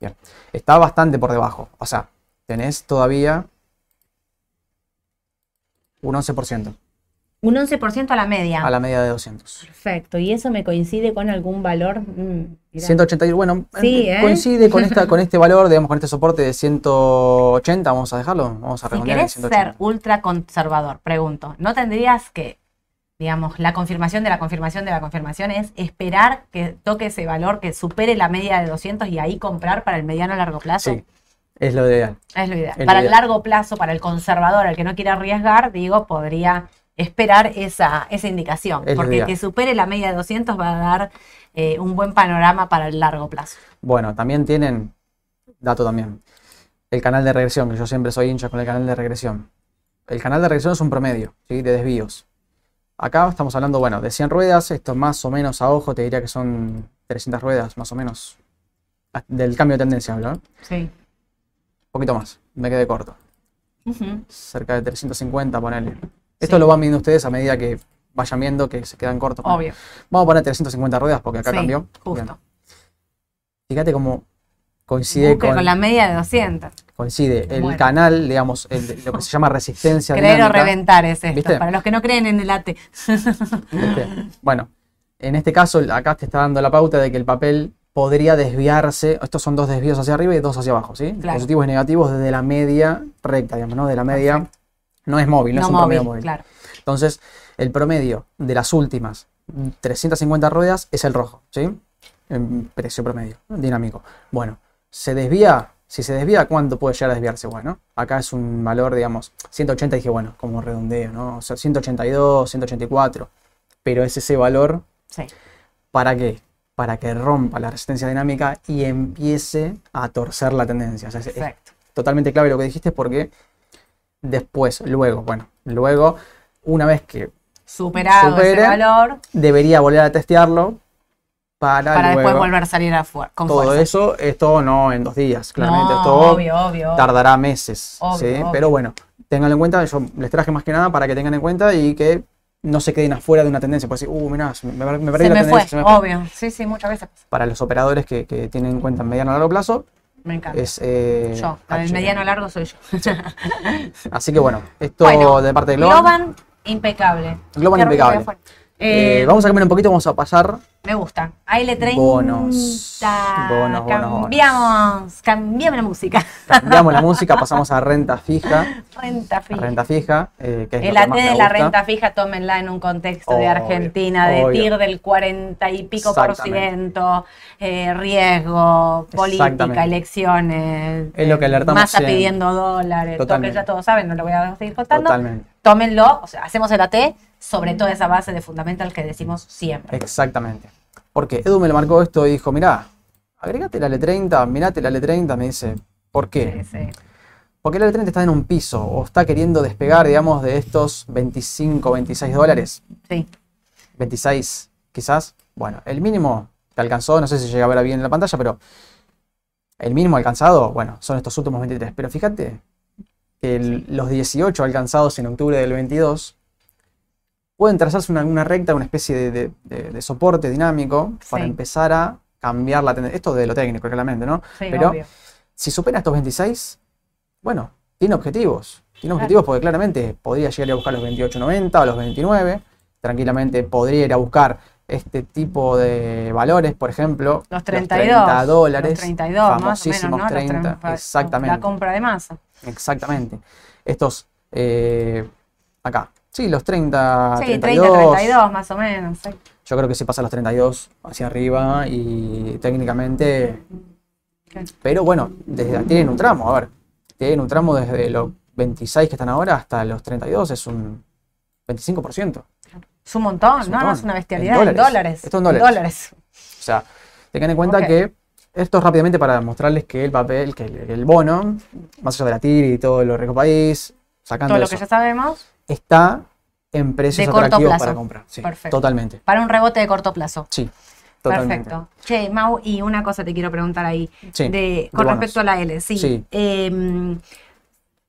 S2: Bien. Está bastante por debajo. O sea, tenés todavía un 11%
S1: un 11% a la media.
S2: a la media de 200.
S1: Perfecto. ¿Y eso me coincide con algún valor? Mm, mirá.
S2: 180, y- bueno,
S1: Sí,
S2: eh, coincide con, esta, con este valor, digamos, con este soporte de 180. Vamos a dejarlo. Vamos a
S1: Si
S2: redondear en
S1: querés
S2: 180.
S1: ser ultra conservador, pregunto, ¿no tendrías que, digamos, la confirmación de la confirmación de la confirmación es esperar que toque ese valor, que supere la media de 200 y ahí comprar para el mediano a largo plazo?
S2: Sí, es lo ideal.
S1: Es lo ideal.
S2: Es lo
S1: para el largo plazo, para el conservador, el que no quiere arriesgar, digo, podría esperar esa, esa indicación.
S2: Es
S1: porque que supere la media de 200 va a dar eh, un buen panorama para el largo plazo.
S2: Bueno, también tienen, dato también, el canal de regresión, que yo siempre soy hincha con el canal de regresión. El canal de regresión es un promedio, ¿sí? De desvíos. Acá estamos hablando, bueno, de 100 ruedas, esto más o menos a ojo, te diría que son 300 ruedas, más o menos, del cambio de tendencia hablo. Un
S1: Sí.
S2: poquito más, me quedé corto, cerca de 350, ponele. Esto lo van viendo ustedes a medida que vayan viendo que se quedan cortos.
S1: Obvio.
S2: Vamos a poner 350 ruedas porque acá
S1: Sí,
S2: cambió.
S1: Justo.
S2: Bien. Fíjate cómo coincide
S1: Busque
S2: con,
S1: con la media de 200.
S2: Coincide el
S1: Bueno.
S2: canal, digamos, el- lo que se llama resistencia
S1: Creer o reventar es esto.
S2: ¿Viste?
S1: Para los que no creen en el AT.
S2: ¿viste? Bueno, en este caso acá te está dando la pauta de que el papel podría desviarse, estos son dos desvíos hacia arriba y dos hacia abajo, ¿sí?
S1: Claro.
S2: Positivos y negativos desde la media recta, digamos, ¿no? De la media,
S1: Perfecto.
S2: no es móvil, no,
S1: No
S2: es un promedio
S1: móvil,
S2: móvil.
S1: claro.
S2: Entonces, el promedio de las últimas 350 ruedas es el rojo, ¿sí? En precio promedio, dinámico. Bueno, se desvía, si se desvía, ¿cuánto puede llegar a desviarse? Bueno, acá es un valor, digamos, 180, dije, bueno, como redondeo, ¿no? O sea, 182, 184, pero es ese valor,
S1: Sí.
S2: ¿para qué? Para que rompa la resistencia dinámica y empiece a torcer la tendencia. O sea, es- totalmente clave lo que dijiste porque después, luego, bueno, luego, una vez que
S1: Superado ese valor
S2: debería volver a testearlo para,
S1: para después volver a salir a fuer- con
S2: todo
S1: fuerza.
S2: eso, esto no en dos días, claramente,
S1: no,
S2: esto
S1: obvio, obvio.
S2: tardará meses,
S1: Obvio,
S2: ¿sí?
S1: obvio.
S2: Pero bueno, ténganlo en cuenta, yo les traje más que nada para que tengan en cuenta y que no se queden afuera de una tendencia, pues decir, uh, mirá, me, me- me perdí
S1: Se
S2: la
S1: me
S2: tendencia,
S1: fue,
S2: se me fue.
S1: obvio. Sí, sí, muchas veces.
S2: Para los operadores que, que tienen en cuenta en mediano a largo plazo,
S1: Me encanta.
S2: es... eh,
S1: yo, del
S2: HM.
S1: mediano largo soy yo.
S2: Así que bueno, esto
S1: Bueno,
S2: de parte de Globan.
S1: Globan, impecable.
S2: Globan impecable. Eh,
S1: Eh,
S2: vamos a cambiar un poquito, vamos a pasar
S1: Me gusta. AL30.
S2: Bonos. Bonos, bonos,
S1: Cambiamos. Cambiamos la música.
S2: Cambiamos la música, pasamos a renta fija.
S1: renta fija.
S2: Renta fija, eh, que es
S1: El AT de la renta fija, tómenla en un contexto de Argentina, de
S2: obvio.
S1: TIR del 40 y pico por ciento, eh, riesgo, política, elecciones.
S2: Es lo que alertamos siempre.
S1: pidiendo dólares, todo que
S2: Totalmente.
S1: ya todos saben, no lo voy a seguir contando.
S2: Totalmente.
S1: Tómenlo, o sea, hacemos el AT sobre toda esa base de fundamental que decimos siempre.
S2: Exactamente. Porque Edu me lo marcó esto y dijo, mirá, agregate la L30, mirate la L30, me dice, ¿por qué?
S1: Sí, sí.
S2: Porque la L30 está en un piso o está queriendo despegar, digamos, de estos 25, 26 dólares.
S1: Sí.
S2: 26 quizás. Bueno, el mínimo que alcanzó, no sé si llega a ver bien en la pantalla, pero el mínimo alcanzado, bueno, son estos últimos 23. Pero fíjate que el- los 18 alcanzados en octubre del 22 pueden trazarse una, una recta, una especie de, de- de- de soporte dinámico para empezar a cambiar la tendencia. Esto de lo técnico, claramente, ¿no?
S1: Sí,
S2: Pero
S1: obvio.
S2: si supera estos 26, bueno, tiene objetivos. Tiene
S1: Claro.
S2: objetivos porque claramente podría llegar a buscar los 28.90 o los 29. Tranquilamente podría ir a buscar este tipo de valores, por ejemplo,
S1: Los 32.
S2: 30 dólares.
S1: Los 32, más o menos,
S2: famosísimos
S1: ¿no? Los
S2: 30,
S1: tren-
S2: exactamente.
S1: La compra de masa.
S2: Exactamente. Estos, eh, acá. Sí, los 30,
S1: Sí, 30,
S2: 32.
S1: 32 más o menos. sí.
S2: Yo creo que sí pasa los 32 hacia arriba y técnicamente. Pero bueno, desde, tienen un tramo, a ver, tienen un tramo desde los 26 que están ahora hasta los 32, es un 25%.
S1: Es un montón,
S2: Es un
S1: ¿no?
S2: montón.
S1: Es una
S2: En
S1: bestialidad en
S2: dólares.
S1: dólares.
S2: Esto en dólares. O sea, tengan en cuenta que esto es rápidamente para mostrarles que el papel, que el, el bono, más allá de la TIR y todo lo rico país, sacando
S1: Todo lo
S2: eso,
S1: que ya sabemos,
S2: está en precios
S1: De corto
S2: atractivos
S1: plazo.
S2: para comprar. Sí,
S1: Perfecto.
S2: totalmente.
S1: para un rebote de corto plazo.
S2: Sí, totalmente.
S1: Perfecto. Che, Mau, y una cosa te quiero preguntar ahí.
S2: Sí,
S1: de, con respecto a la L, sí.
S2: Sí.
S1: Em,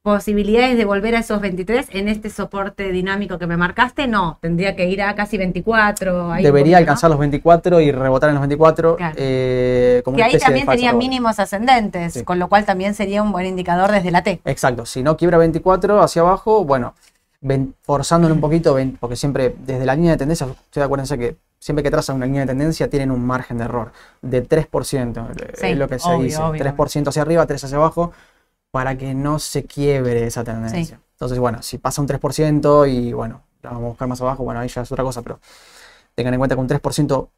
S1: posibilidades de volver a esos 23 en este soporte dinámico que me marcaste, no. Tendría que ir a casi 24. ahí un
S2: Debería
S1: poquito, ¿no?
S2: alcanzar los 24 y rebotar en los 24
S1: Claro.
S2: eh, como
S1: Que ahí también serían mínimos ascendentes,
S2: Sí.
S1: con lo cual también sería un buen indicador desde la T.
S2: Exacto, si no quiebra 24 hacia abajo, bueno, ven- forzándolo un poquito, ven- porque siempre desde la línea de tendencia, ustedes acuérdense que siempre que trazan una línea de tendencia tienen un margen de error de 3%,
S1: Sí,
S2: es lo que se
S1: obvio,
S2: dice,
S1: obvio,
S2: 3% hacia arriba, 3 hacia abajo, para que no se quiebre esa tendencia.
S1: Sí.
S2: Entonces, bueno, si pasa un 3% y bueno, la vamos a buscar más abajo, bueno, ahí ya es otra cosa, pero tengan en cuenta que un 3%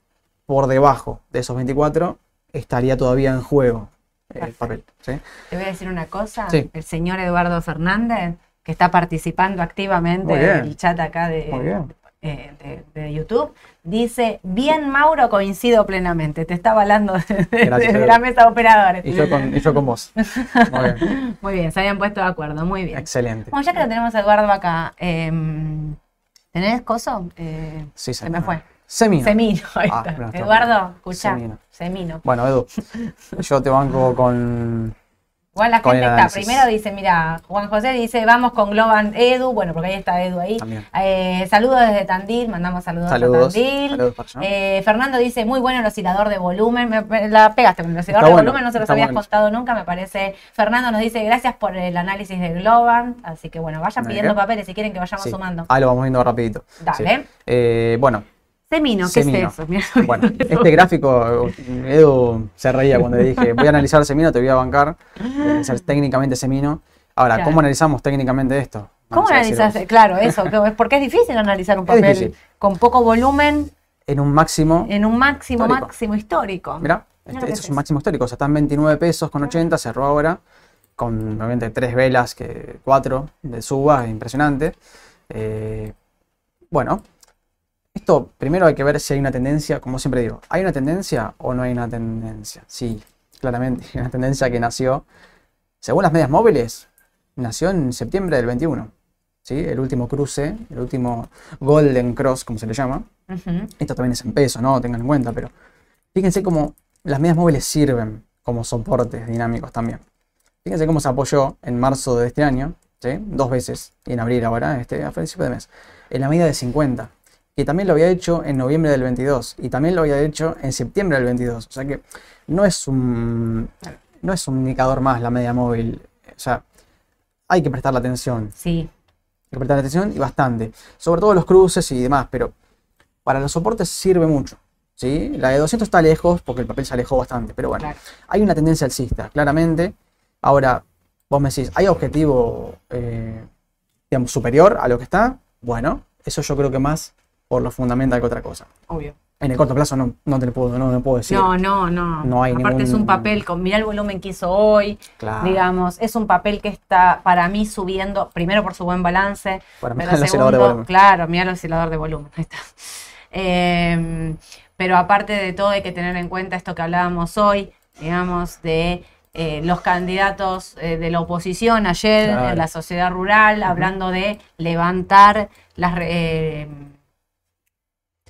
S2: por debajo de esos 24 estaría todavía en juego el
S1: Perfecto.
S2: papel. ¿sí?
S1: Te voy a decir una cosa.
S2: Sí.
S1: El señor Eduardo Fernández, que está participando activamente en el chat acá de, eh, de- de YouTube, dice, bien Mauro, coincido plenamente. Te está avalando desde,
S2: Edu.
S1: la mesa de operadores.
S2: Y yo con, y yo con vos. Muy bien.
S1: Muy bien, se habían puesto de acuerdo, muy bien.
S2: Excelente.
S1: Bueno, ya que lo tenemos a Eduardo acá, em, ¿tenés coso? Eh,
S2: Sí,
S1: se me fue.
S2: Semino.
S1: Semino, ahí
S2: Ah, no,
S1: Eduardo,
S2: bien.
S1: escuchá.
S2: Semino.
S1: Semino.
S2: Bueno, Edu, yo te banco con.
S1: Igual la gente está, primero dice, mira, Juan José dice, vamos con Globan Edu, bueno, porque ahí está Edu ahí. Eh, saludos desde Tandil, mandamos saludos,
S2: Saludos.
S1: a Tandil.
S2: Saludos.
S1: Eh, Fernando dice, muy bueno el oscilador de volumen. Me- me la pegaste con el oscilador
S2: Está
S1: de
S2: bueno,
S1: volumen, no se los habías
S2: bueno.
S1: contado nunca, me parece. Fernando nos dice, gracias por el análisis de Globan. Así que bueno, vayan
S2: ¿De
S1: pidiendo papeles si quieren que vayamos
S2: Sí.
S1: sumando.
S2: Ah, lo vamos viendo rapidito.
S1: Dale.
S2: Sí. Eh, bueno,
S1: Semino, ¿qué
S2: Semino.
S1: es eso? Mira.
S2: bueno, este gráfico, Edu se reía cuando le dije, voy a analizar Semino, te voy a bancar, voy a analizar técnicamente Semino. Ahora,
S1: Claro.
S2: ¿cómo analizamos técnicamente esto?
S1: ¿Cómo
S2: Vamos
S1: analizas? Claro, eso, que- porque es difícil analizar un papel con poco volumen
S2: En un máximo,
S1: en un máximo,
S2: Histórico.
S1: máximo histórico.
S2: Mirá este, esto es
S1: es
S2: un máximo histórico, o sea, está en 29 pesos con 80, cerró ahora, con obviamente tres velas, que cuatro de suba, es impresionante. Eh, bueno, esto primero hay que ver si hay una tendencia, como siempre digo, ¿hay una tendencia o no hay una tendencia? Sí, claramente, hay una tendencia que nació, según las medias móviles, nació en septiembre del 21. ¿sí? El último cruce, el último Golden Cross, como se le llama. Esto también es en peso, ¿no? Tengan en cuenta, pero fíjense cómo las medias móviles sirven como soportes dinámicos también. Fíjense cómo se apoyó en marzo de este año, ¿sí? Dos veces, y en abril ahora, este, a principio de mes, en la medida de 50. Que también lo había hecho en noviembre del 22 y también lo había hecho en septiembre del 22. O sea que no es un, no es un indicador más la media móvil. O sea, hay que prestarle atención.
S1: Sí,
S2: Hay que prestarle atención y bastante. Sobre todo los cruces y demás, pero para los soportes sirve mucho. ¿sí? La de 200 está lejos porque el papel se alejó bastante, pero bueno,
S1: claro.
S2: hay una tendencia alcista, claramente. Ahora, vos me decís, ¿hay objetivo eh, digamos, superior a lo que está? Bueno, eso yo creo que más por lo fundamental que otra cosa.
S1: Obvio.
S2: En el corto plazo no, no te lo puedo, no, no puedo decir.
S1: No, no, no.
S2: No hay
S1: Aparte es un papel con, mirá el volumen que hizo hoy,
S2: Claro.
S1: digamos, es un papel que está para mí subiendo, primero por su buen balance,
S2: Para mí
S1: pero
S2: el oscilador de
S1: segundo,
S2: volumen.
S1: claro, mira el oscilador de volumen, ahí está. Eh, pero aparte de todo hay que tener en cuenta esto que hablábamos hoy, digamos, de eh, los candidatos eh, de la oposición ayer
S2: Claro.
S1: en la sociedad rural, hablando de levantar las...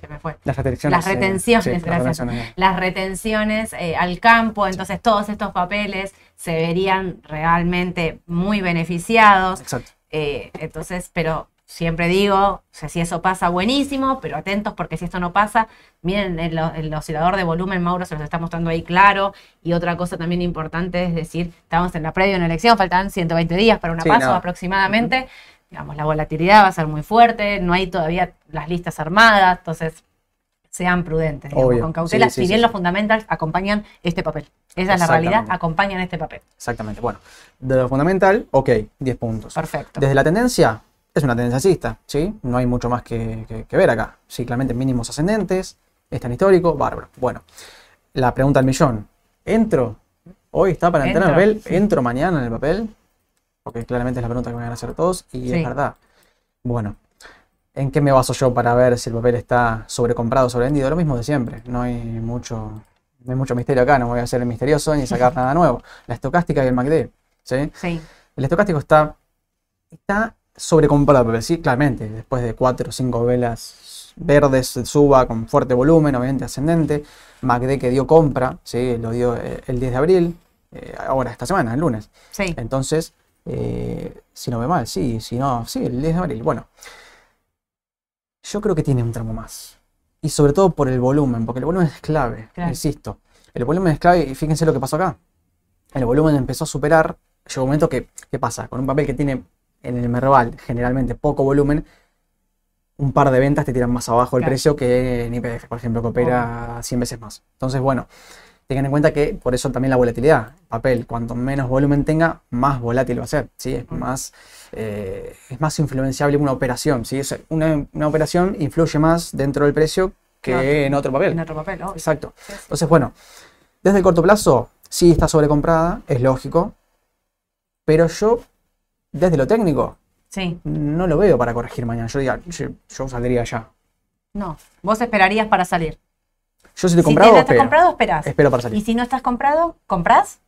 S1: se me fue
S2: Las retenciones.
S1: las retenciones,
S2: sí,
S1: gracias. las retenciones eh, al campo, entonces todos estos papeles se verían realmente muy beneficiados.
S2: Exacto.
S1: eh, entonces, pero siempre digo, o sea, si eso pasa, buenísimo, pero atentos porque si esto no pasa, miren el, el oscilador de volumen, Mauro se los está mostrando ahí claro. Y otra cosa también importante es decir, estamos en la previa de una elección, faltan 120 días para una
S2: Sí,
S1: paso
S2: no.
S1: aproximadamente. Digamos, la volatilidad va a ser muy fuerte, no hay todavía las listas armadas, entonces sean prudentes, digamos, con cautela,
S2: Sí, sí,
S1: si bien
S2: sí,
S1: los
S2: sí.
S1: fundamentals acompañan este papel. Esa es la realidad, acompañan este papel.
S2: Exactamente. Bueno, de lo fundamental, ok, 10 puntos.
S1: Perfecto.
S2: Desde la tendencia, es una tendencia alcista, ¿sí? No hay mucho más que, que- que ver acá. Ciclamente mínimos ascendentes, está en histórico, bárbaro. Bueno, la pregunta del millón. ¿Entro? ¿Hoy está para entrar en el papel? ¿Entro mañana en el papel? Porque claramente es la pregunta que me van a hacer todos y
S1: Sí.
S2: es verdad. Bueno, ¿en qué me baso yo para ver si el papel está sobrecomprado o sobrevendido? Lo mismo de siempre. No hay mucho, no hay mucho misterio acá, no voy a ser el misterioso ni sacar nada nuevo. La estocástica y el MACD, ¿sí?
S1: Sí,
S2: El estocástico está, está sobrecomprado, sí, claramente, después de cuatro o cinco velas verdes, suba con fuerte volumen, obviamente ascendente. MACD que dio compra, ¿sí? lo dio eh, el 10 de abril, eh, ahora esta semana, el lunes.
S1: sí.
S2: Entonces, eh, si no ve mal, sí, si no, sí, el 10 de abril. Bueno, yo creo que tiene un tramo más. Y sobre todo por el volumen, porque el volumen es clave,
S1: Claro.
S2: insisto. El volumen es clave y fíjense lo que pasó acá. El volumen empezó a superar, llegó un momento que, ¿qué pasa? Con un papel que tiene en el Merval generalmente poco volumen, un par de ventas te tiran más abajo el
S1: Claro.
S2: precio que en IPF, por ejemplo, que opera 100 veces más. Entonces, bueno, tengan en cuenta que por eso también la volatilidad. Papel, cuanto menos volumen tenga, más volátil va a ser. ¿sí? Es, más, eh, es más influenciable una operación. ¿sí? Es una, una operación influye más dentro del precio que en otro papel.
S1: En otro papel, obvio.
S2: Exacto.
S1: Sí, sí.
S2: Entonces, bueno, desde el corto plazo, sí está sobrecomprada, es lógico. Pero yo, desde lo técnico,
S1: Sí,
S2: no lo veo para corregir mañana. Yo diría, yo, yo saldría ya.
S1: no. Vos esperarías para salir.
S2: Yo si estoy
S1: Si
S2: comprado,
S1: te estás
S2: espero.
S1: comprado, esperás.
S2: Espero para
S1: Y
S2: salir.
S1: si no estás comprado, ¿comprás?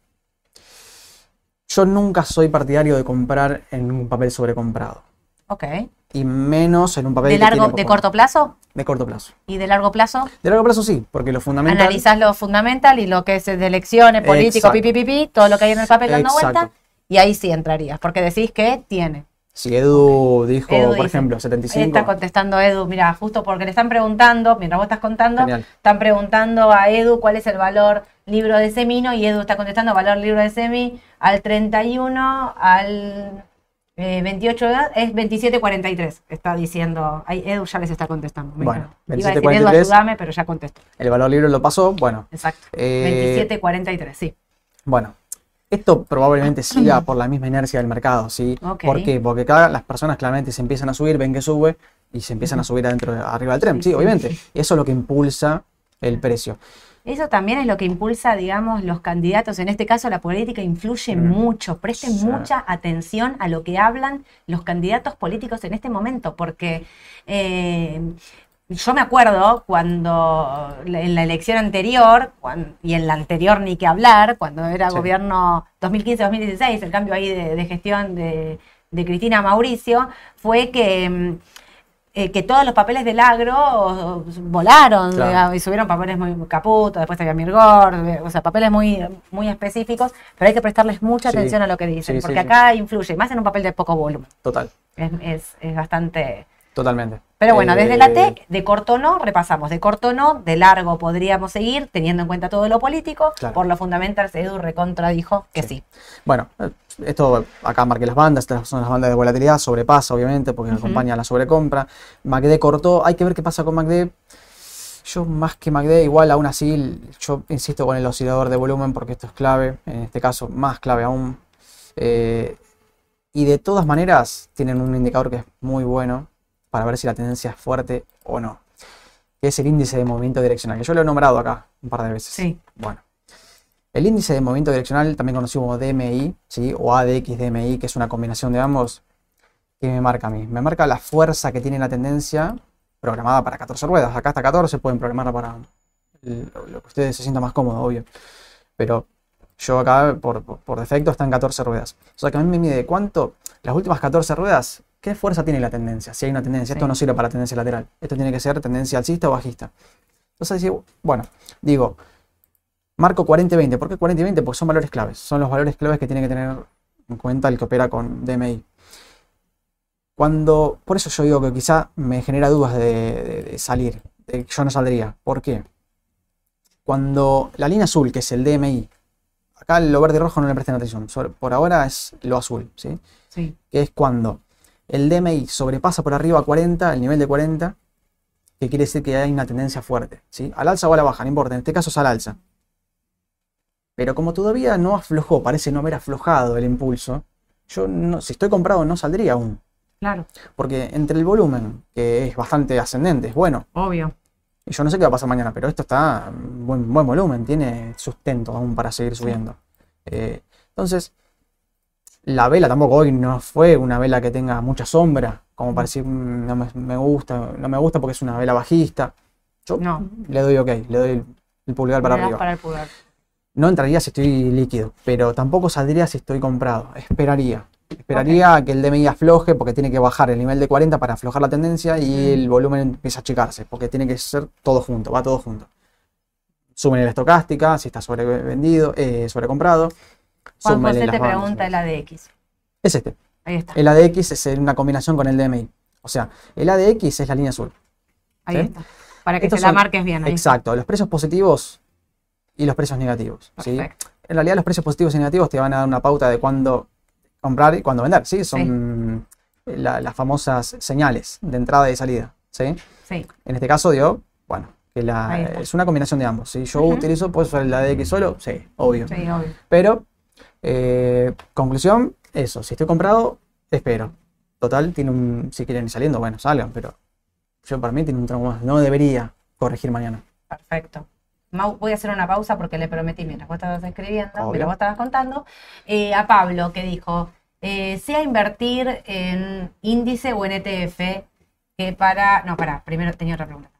S2: Yo nunca soy partidario de comprar en un papel sobrecomprado.
S1: Ok.
S2: Y menos en un papel
S1: ¿De
S2: que
S1: largo,
S2: tiene
S1: de corto plazo?
S2: de corto plazo.
S1: ¿Y de largo plazo?
S2: De largo plazo sí, porque lo fundamental.
S1: Analizás lo fundamental y lo que es de elecciones, político, pipi, pipi, todo lo que hay en el papel dando
S2: Exacto.
S1: vuelta. Y ahí sí entrarías, porque decís que tiene.
S2: Si Edu dijo,
S1: Edu
S2: por
S1: dice,
S2: ejemplo,
S1: Ahí
S2: 75.
S1: está contestando Edu, mira, justo porque le están preguntando, mientras vos estás contando,
S2: Genial.
S1: están preguntando a Edu cuál es el valor libro de Semino y Edu está contestando valor libro de Semi al 31, al eh, 28 de edad, es 27.43, está diciendo. Ahí Edu ya les está contestando.
S2: Bueno,
S1: encanta. Iba a decir Edu,
S2: 27.43.
S1: ayúdame, pero ya contestó.
S2: El valor libre lo pasó. Bueno,
S1: Exacto.
S2: eh,
S1: 27.43, sí.
S2: Bueno, esto probablemente siga por la misma inercia del mercado, ¿sí?
S1: Ok.
S2: ¿Por qué? Porque cada las personas claramente se empiezan a subir, ven que sube y se empiezan a subir adentro, arriba del tren,
S1: Sí,
S2: sí,
S1: sí.
S2: obviamente. Eso es lo que impulsa el precio.
S1: Eso también es lo que impulsa, digamos, los candidatos. En este caso, la política influye
S2: Mm.
S1: mucho. Presten
S2: Sí.
S1: mucha atención a lo que hablan los candidatos políticos en este momento, porque eh, yo me acuerdo cuando en la elección anterior, y en la anterior ni que hablar, cuando era
S2: Sí.
S1: gobierno 2015-2016, el cambio ahí de, de gestión de, de Cristina Mauricio, fue que, mm, eh, que todos los papeles del agro volaron
S2: Claro.
S1: digamos, y subieron papeles muy caputos, después había Mirgor, eh, o sea, papeles muy, muy específicos, pero hay que prestarles mucha
S2: Sí.
S1: atención a lo que dicen,
S2: Sí,
S1: porque acá influye, más en un papel de poco volumen.
S2: Total,
S1: Es, es- es bastante...
S2: totalmente.
S1: Pero bueno, desde la
S2: Eh,
S1: T, de corto no, repasamos. De corto no, de largo podríamos seguir, teniendo en cuenta todo lo político.
S2: Claro.
S1: Por lo fundamental, Edu recontra dijo que sí.
S2: Sí. Bueno, eh, esto acá marqué las bandas, estas son las bandas de volatilidad, sobrepasa obviamente porque acompaña a la sobrecompra. MACD cortó, hay que ver qué pasa con MACD. Yo más que MACD, igual aún así, yo insisto con el oscilador de volumen porque esto es clave, en este caso más clave aún. Eh, y de todas maneras tienen un indicador que es muy bueno para ver si la tendencia es fuerte o no, que es el índice de movimiento direccional, que yo lo he nombrado acá un par de veces.
S1: Sí.
S2: Bueno, el índice de movimiento direccional, también conocido como DMI, ¿sí? o ADX DMI, que es una combinación de ambos, ¿qué me marca a mí? Me marca la fuerza que tiene la tendencia programada para 14 ruedas. Acá hasta 14 pueden programarla para lo que ustedes se sientan más cómodo, obvio. Pero yo acá, por, por- por defecto, está en 14 ruedas. O sea que a mí me mide cuánto, las últimas 14 ruedas, qué fuerza tiene la tendencia. Si hay una tendencia, esto no sirve para tendencia lateral. Esto tiene que ser tendencia alcista o bajista. Entonces, bueno, digo, Marco 40 y 20. ¿Por qué 40 y 20? Porque son valores claves. Son los valores claves que tiene que tener en cuenta el que opera con DMI. Cuando, por eso yo digo que quizá me genera dudas de, de- de salir. de que yo no saldría. ¿Por qué? Cuando la línea azul, que es el DMI, acá lo verde y rojo no le presten atención. por ahora es lo azul, ¿sí?
S1: Sí.
S2: que es cuando el DMI sobrepasa por arriba a 40, el nivel de 40, que quiere decir que hay una tendencia fuerte, ¿sí? Al alza o a la baja, no importa, en este caso es al alza. Pero como todavía no aflojó, parece no haber aflojado el impulso, yo no, si estoy comprado no saldría aún.
S1: Claro,
S2: Porque entre el volumen, que es bastante ascendente, es bueno,
S1: obvio.
S2: y yo no sé qué va a pasar mañana, pero esto está en buen, buen volumen, tiene sustento aún para seguir subiendo. Eh, entonces, la vela tampoco hoy no fue una vela que tenga mucha sombra, como para decir, "Mm, no me, me gusta, no me gusta porque es una vela bajista. Yo
S1: No.
S2: le doy ok, le doy el, el pulgar para arriba.
S1: para el pulgar.
S2: No entraría si estoy líquido, pero tampoco saldría si estoy comprado. Esperaría. Esperaría que el DMI afloje porque tiene que bajar el nivel de 40 para aflojar la tendencia y
S1: Mm.
S2: el volumen empieza a achicarse porque tiene que ser todo junto, va todo junto. Sumen la estocástica, si está sobrevendido, eh, sobrecomprado.
S1: Juan José te
S2: bandas.
S1: pregunta el ADX.
S2: Es este.
S1: Ahí está.
S2: El ADX es en una combinación con el DMI. O sea, el ADX es la línea azul.
S1: Ahí
S2: ¿sí?
S1: está. Para que
S2: Estos
S1: se la marques bien. Ahí.
S2: Exacto, los precios positivos y los precios negativos. ¿sí? En realidad los precios positivos y negativos te van a dar una pauta de cuándo comprar y cuándo vender, ¿sí? Son la- las famosas señales de entrada y de salida, ¿sí?
S1: Sí.
S2: En este caso, digo, bueno, que la- es una combinación de ambos. Si yo
S1: Ujú.
S2: utilizo, puedo usar la DX solo, sí, obvio.
S1: Sí, obvio.
S2: Pero, eh, conclusión, eso, si estoy comprado, espero. Total, tiene un, si quieren ir saliendo, bueno, salgan, pero yo para mí tiene un tramo más. No debería corregir mañana.
S1: Perfecto. Mau, voy a hacer una pausa porque le prometí mientras vos estabas escribiendo,
S2: Obvio.
S1: mientras vos estabas contando, eh, a Pablo que dijo, eh, sea invertir en índice o en ETF que para... No, pará, primero tenía otra pregunta.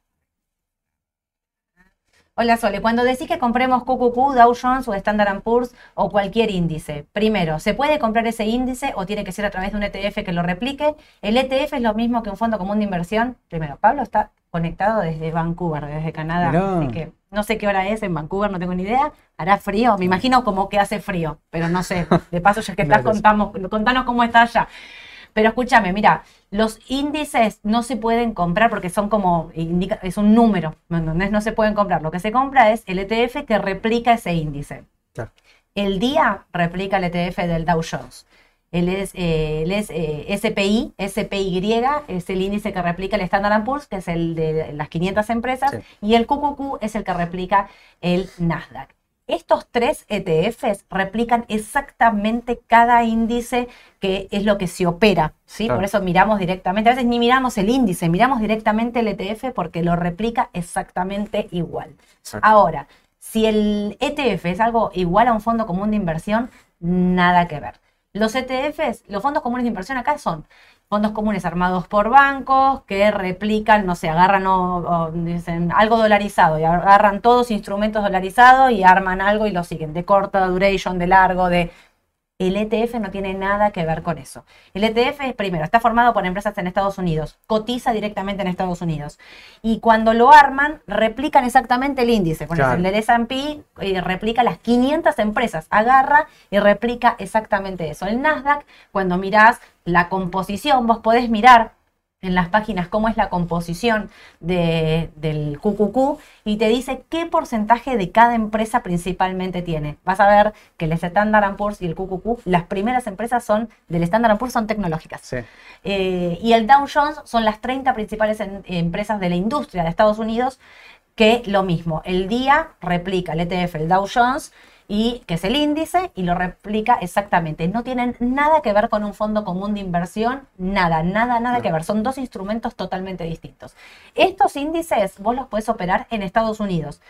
S1: Hola Sole, cuando decís que compremos QQQ, Dow Jones o Standard Poor's o cualquier índice, primero, ¿se puede comprar ese índice o tiene que ser a través de un ETF que lo replique? ¿El ETF es lo mismo que un fondo común de inversión? Primero, Pablo está conectado desde Vancouver, desde Canadá,
S2: Mirá.
S1: así que no sé qué hora es en Vancouver, no tengo ni idea. ¿Hará frío? Me imagino como que hace frío, pero no sé. De paso, ya que estás, contamos, contanos cómo está allá. Pero escúchame, mira, los índices no se pueden comprar porque son como, indica, es un número, ¿me entendés? No se pueden comprar. Lo que se compra es el ETF que replica ese índice.
S2: Claro.
S1: El día replica el ETF del Dow Jones. El, es, eh, el es, eh, SPI, SPY es el índice que replica el Standard Poor's, que es el de las 500 empresas,
S2: Sí.
S1: y el QQQ es el que replica el Nasdaq. Estos tres ETFs replican exactamente cada índice que es lo que se opera, ¿sí?
S2: Claro.
S1: Por eso miramos directamente, a veces ni miramos el índice, miramos directamente el ETF porque lo replica exactamente igual.
S2: Exacto.
S1: Ahora, si el ETF es algo igual a un fondo común de inversión, nada que ver. Los ETFs, los fondos comunes de inversión acá son fondos comunes armados por bancos que replican, no sé, agarran o, dicen algo dolarizado y agarran todos instrumentos dolarizados y arman algo y lo siguen, de corta duration, de largo, de el ETF no tiene nada que ver con eso. El ETF, primero, está formado por empresas en Estados Unidos, cotiza directamente en Estados Unidos. Y cuando lo arman, replican exactamente el índice. Por
S2: Claro.
S1: ejemplo, el S&P eh, replica las 500 empresas, agarra y replica exactamente eso. El Nasdaq, cuando mirás la composición, vos podés mirar en las páginas cómo es la composición de- del QQQ y te dice qué porcentaje de cada empresa principalmente tiene. Vas a ver que el Standard Poor's y el QQQ, las primeras empresas son del Standard Poor's son tecnológicas.
S2: Sí.
S1: Eh, y el Dow Jones son las 30 principales en- empresas de la industria de Estados Unidos que lo mismo, el día replica el ETF, el Dow Jones, y que es el índice, y lo replica exactamente. No tienen nada que ver con un fondo común de inversión, nada, nada, nada
S2: No.
S1: que ver. Son dos instrumentos totalmente distintos. Estos índices vos los podés operar en Estados Unidos.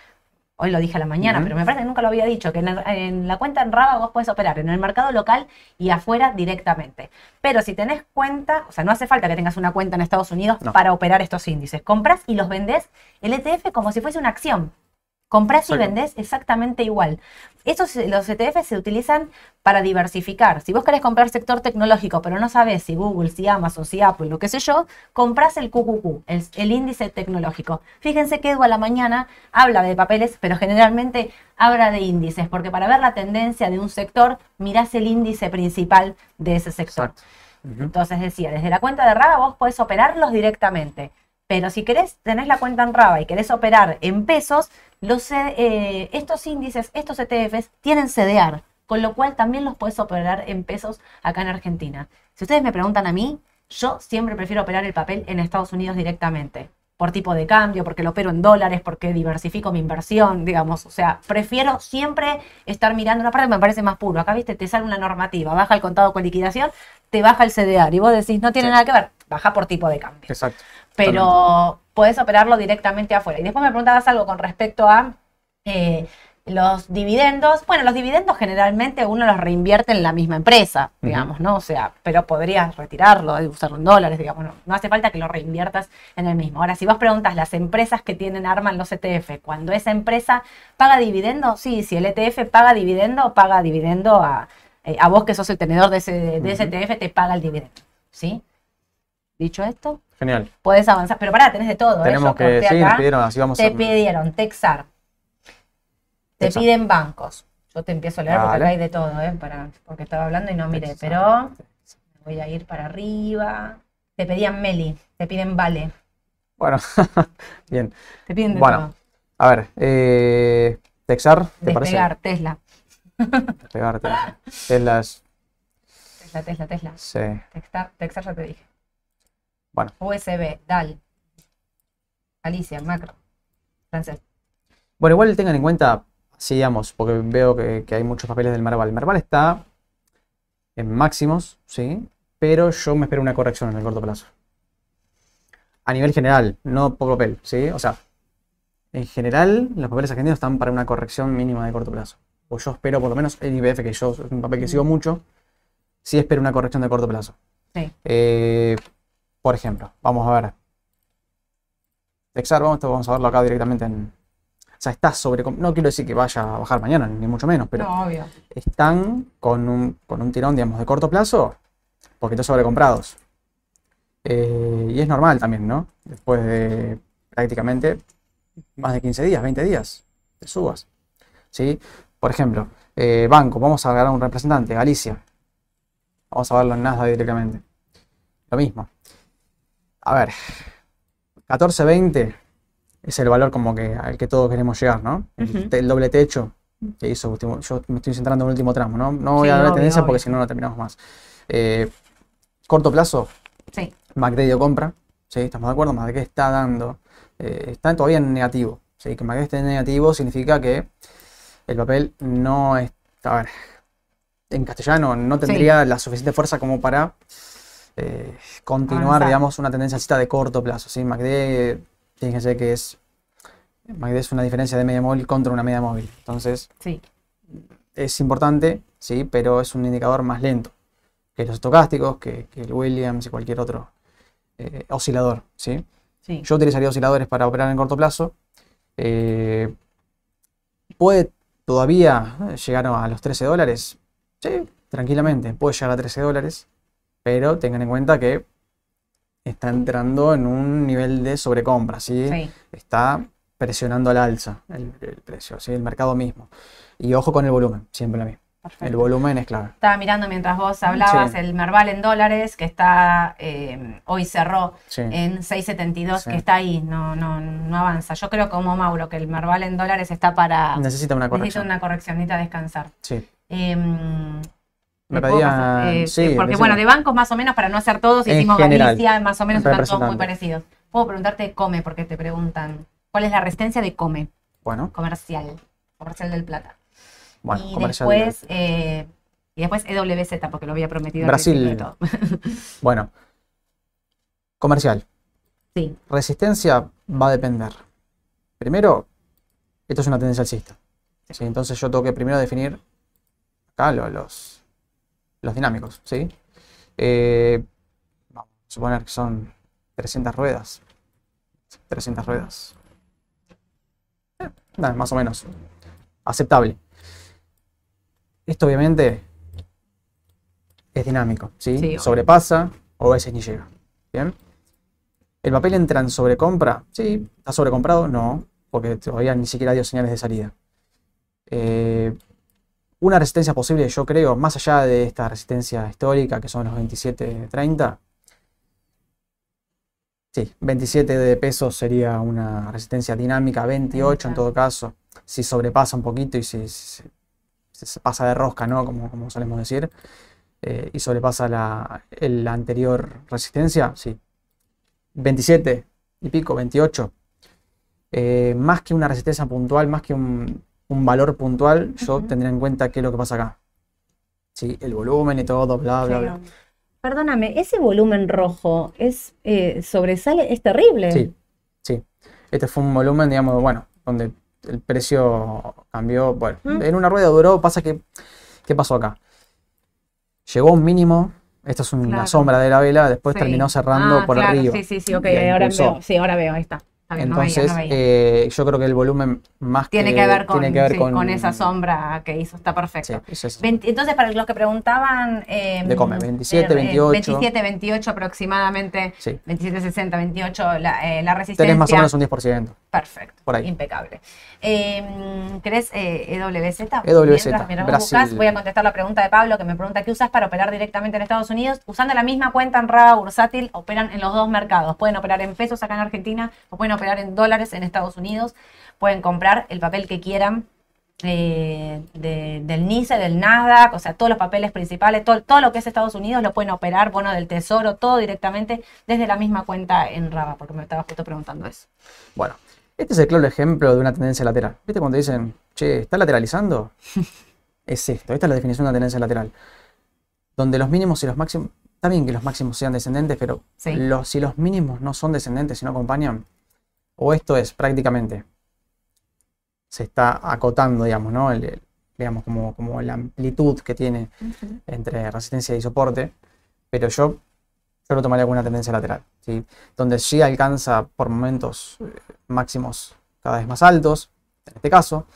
S1: Hoy lo dije a la mañana, pero me parece que nunca lo había dicho, que en, la cuenta en Raba vos podés operar en el mercado local y afuera directamente. Pero si tenés cuenta, o sea, no hace falta que tengas una cuenta en Estados Unidos
S2: No.
S1: para operar estos índices. Compras y los vendés el ETF como si fuese una acción. Compras y vendés exactamente igual. Estos, los ETF se utilizan para diversificar. Si vos querés comprar sector tecnológico, pero no sabés si Google, si Amazon, si Apple, lo que sé yo, compras el QQQ, el, el índice tecnológico. Fíjense que Edu a la mañana habla de papeles, pero generalmente habla de índices, porque para ver la tendencia de un sector, mirás el índice principal de ese sector. Entonces decía, desde la cuenta de Raba vos podés operarlos directamente. Pero si querés, tenés la cuenta en Raba y querés operar en pesos, los, eh, estos índices, estos ETFs, tienen CDR, con lo cual también los podés operar en pesos acá en Argentina. Si ustedes me preguntan a mí, yo siempre prefiero operar el papel en Estados Unidos directamente. Por tipo de cambio, porque lo opero en dólares, porque diversifico mi inversión, digamos. O sea, prefiero siempre estar mirando una parte que me parece más puro. Acá, viste, te sale una normativa, baja el contado con liquidación, te baja el CDR. Y vos decís, no tiene
S2: Sí.
S1: nada que ver, baja por tipo de cambio
S2: Exacto.
S1: Pero puedes operarlo directamente afuera. Y después me preguntabas algo con respecto a eh, los dividendos. Bueno, los dividendos generalmente uno los reinvierte en la misma empresa, digamos, ¿no? O sea, pero podrías retirarlo y usarlo en dólares, digamos, no, no hace falta que lo reinviertas en el mismo. Ahora, si vos preguntas las empresas que tienen, arman los ETF, cuando esa empresa paga dividendo, sí, si el ETF paga dividendo, paga dividendo a, eh, a vos que sos el tenedor de ese, de ese. ETF, te paga el dividendo, ¿sí? Dicho esto,
S2: Genial.
S1: Podés avanzar, pero pará, tenés de todo. ¿eh?
S2: Tenemos
S1: Yo
S2: que. Sí,
S1: acá.
S2: pidieron así vamos
S1: Te
S2: a.
S1: pidieron Texar. Te
S2: Texar.
S1: piden bancos. Yo te empiezo a leer porque acá hay de todo, ¿eh? Para, porque estaba hablando y no miré, pero voy a ir para arriba. Te pedían Meli, te piden Vale,
S2: Bueno, bien.
S1: te piden de
S2: Bueno,
S1: todo.
S2: A ver, eh, Texar, ¿te
S1: Despegar, Tesla,
S2: parece? Despegar. Tesla. Tesla es-
S1: Tesla, Tesla, Tesla.
S2: Sí.
S1: Texar, Texar ya te dije.
S2: Bueno.
S1: USB, DAL, Alicia, Macro, francés.
S2: Bueno, igual tengan en cuenta, sí, digamos, porque veo que, que hay muchos papeles del Merval. El Merval está en máximos, sí, pero yo me espero una corrección en el corto plazo. A nivel general, no por papel, sí. O sea, en general, los papeles argentinos están para una corrección mínima de corto plazo. O yo espero, por lo menos, el IBF, que yo es un papel que sigo mucho, sí espero una corrección de corto plazo.
S1: Sí.
S2: Eh, por ejemplo, vamos a ver. Texar, vamos, vamos a verlo acá directamente en. O sea, está sobre. No quiero decir que vaya a bajar mañana, ni mucho menos, pero
S1: no, obvio.
S2: están con un, con un tirón, digamos, de corto plazo, poquito sobrecomprados. Eh, y es normal también, ¿no? Después de prácticamente más de 15 días, 20 días de subas. ¿Sí? Por ejemplo, eh, banco, vamos a agarrar un representante, Galicia. Vamos a verlo en Nasdaq directamente. Lo mismo. A ver, 14.20 es el valor como que al que todos queremos llegar, ¿no? El, doble techo que hizo último. Yo me estoy centrando en el último tramo, ¿no? No voy
S1: Sí,
S2: a hablar de
S1: obvio,
S2: tendencia porque si no, no terminamos más. Eh, corto plazo,
S1: Sí,
S2: compra, ¿sí? ¿Estamos de acuerdo? MACD está dando, eh, está todavía en negativo, ¿sí? Que MACD esté en negativo significa que el papel no es, a ver, en castellano no tendría la suficiente fuerza como para eh, continuar,
S1: Avanzar.
S2: digamos, una tendencia de corto plazo, ¿sí? MACD, fíjense que es, MACD es una diferencia de media móvil contra una media móvil, entonces
S1: sí.
S2: es importante, sí, pero es un indicador más lento que los estocásticos, que, que el Williams y cualquier otro eh, oscilador, ¿sí?
S1: Sí.
S2: Yo utilizaría osciladores para operar en corto plazo. Eh, ¿Puede todavía llegar a los 13 dólares? Sí, tranquilamente, puede llegar a 13 dólares, pero tengan en cuenta que está entrando en un nivel de sobrecompra, ¿sí?
S1: Sí.
S2: Está presionando al alza el, el precio, ¿sí? El mercado mismo. Y ojo con el volumen, siempre lo mismo. El
S1: Perfecto.
S2: volumen es clave.
S1: Estaba mirando mientras vos hablabas
S2: Sí.
S1: el Merval en dólares, que está, eh, hoy cerró
S2: Sí.
S1: en 6.72,
S2: Sí.
S1: que está ahí, no, no, no avanza. Yo creo como Mauro que el Merval en dólares está para...
S2: Necesita una
S1: Necesita
S2: corrección.
S1: una corrección, necesita descansar.
S2: Sí.
S1: Em,
S2: Me
S1: ¿me puedo
S2: pedían-?
S1: Eh,
S2: sí,
S1: porque bueno, de bancos más o menos, para no hacer todos,
S2: En
S1: hicimos
S2: general,
S1: Galicia, más o menos están todos muy parecidos. Puedo preguntarte de Come, porque te preguntan, ¿cuál es la resistencia de Come?
S2: Bueno,
S1: Comercial, comercial del plata.
S2: bueno,
S1: y
S2: comercial.
S1: después, eh, y después EWZ, porque lo había prometido
S2: Brasil.
S1: todo.
S2: Bueno, comercial.
S1: sí,
S2: Resistencia va a depender. Primero, esto es una tendencia alcista. ¿sí? Entonces yo tengo que primero definir acá lo- los, los dinámicos. ¿sí? Eh, vamos a suponer que son 300 ruedas. 300 ruedas. Eh, nada, más o menos. Aceptable. Esto obviamente es dinámico. ¿sí? Sobrepasa o a veces ni llega. ¿Bien? ¿El papel entra en sobrecompra? Sí. ¿Está sobrecomprado? No, porque todavía ni siquiera dio señales de salida. Eh, una resistencia posible, yo creo, más allá de esta resistencia histórica que son los 27.30. Sí, 27 de pesos sería una resistencia dinámica, 28 en todo caso. Si sobrepasa un poquito y si, si- si se pasa de rosca, ¿no? Como, como solemos decir. eh, y sobrepasa la, el- la anterior resistencia, sí. 27 y pico, 28. Eh, más que una resistencia puntual, más que un, un valor puntual, yo
S1: Ujú.
S2: tendría en cuenta qué es lo que pasa acá. Sí, el volumen y todo, bla, bla, bla.
S1: Perdóname, ese volumen rojo es eh, sobresale, es terrible.
S2: Sí, sí. Este fue un volumen, digamos, bueno, donde el precio cambió. Bueno, en una rueda duró, pasa que, ¿qué pasó acá? Llegó a un mínimo, esta es una
S1: Claro.
S2: sombra de la vela, después
S1: Sí.
S2: terminó cerrando
S1: Ah,
S2: por
S1: claro,
S2: arriba.
S1: Sí, sí, sí, ok, ahora
S2: impulsó.
S1: veo, sí, ahora veo, ahí está. Está bien, no veía,
S2: Entonces,
S1: no veía.
S2: eh, yo creo que el volumen más
S1: tiene
S2: que,
S1: que ver, con,
S2: tiene que ver
S1: sí, con esa sombra que hizo, está
S2: Sí,
S1: perfecto.
S2: es eso.
S1: 20 entonces, para los que preguntaban... eh,
S2: De Come, 27,
S1: eh,
S2: 28.
S1: 27, 28 aproximadamente,
S2: Sí.
S1: 27, 60, 28, la, eh, la resistencia.
S2: Tenés más o menos un 10%.
S1: Perfecto,
S2: Por ahí.
S1: impecable. Eh, ¿Querés eh, EWZ?
S2: EWZ,
S1: Mientras, mientras buscás, voy a contestar la pregunta de Pablo que me pregunta qué usas para operar directamente en Estados Unidos. Usando la misma cuenta en Raba Bursátil, operan en los dos mercados. Pueden operar en pesos acá en Argentina o pueden operar en dólares en Estados Unidos. Pueden comprar el papel que quieran eh, de- del NICE, del Nasdaq, o sea, todos los papeles principales, todo, todo lo que es Estados Unidos lo pueden operar, bono del tesoro, todo directamente desde la misma cuenta en Raba, porque me estaba justo preguntando eso.
S2: Bueno, este es el claro ejemplo de una tendencia lateral. ¿Viste cuando dicen, che, ¿está lateralizando? es esto, esta es la definición de una tendencia lateral. Donde los mínimos y los máximos, está bien que los máximos sean descendentes, pero
S1: Sí.
S2: los, si los mínimos no son descendentes y no acompañan, o esto es prácticamente, se está acotando, digamos, ¿no? El- el- digamos, como, como la amplitud que tiene entre resistencia y soporte, pero yo, yo lo tomaría como una tendencia lateral, ¿sí? donde sí alcanza por momentos eh, máximos cada vez más altos, en este caso,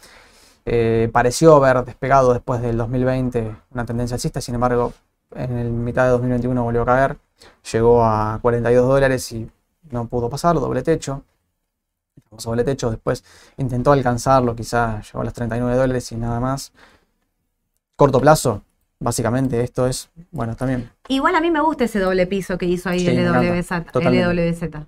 S2: eh, pareció haber despegado después del 2020 una tendencia alcista, sin embargo, en el mitad de 2021 volvió a caer, llegó a 42 dólares y no pudo pasar, doble techo. Doble techo, después intentó alcanzarlo, quizás llegó a los 39 dólares y nada más. Corto plazo, básicamente esto es, bueno, también
S1: Igual a mí me gusta ese doble piso que hizo ahí
S2: Sí,
S1: el. LWZ.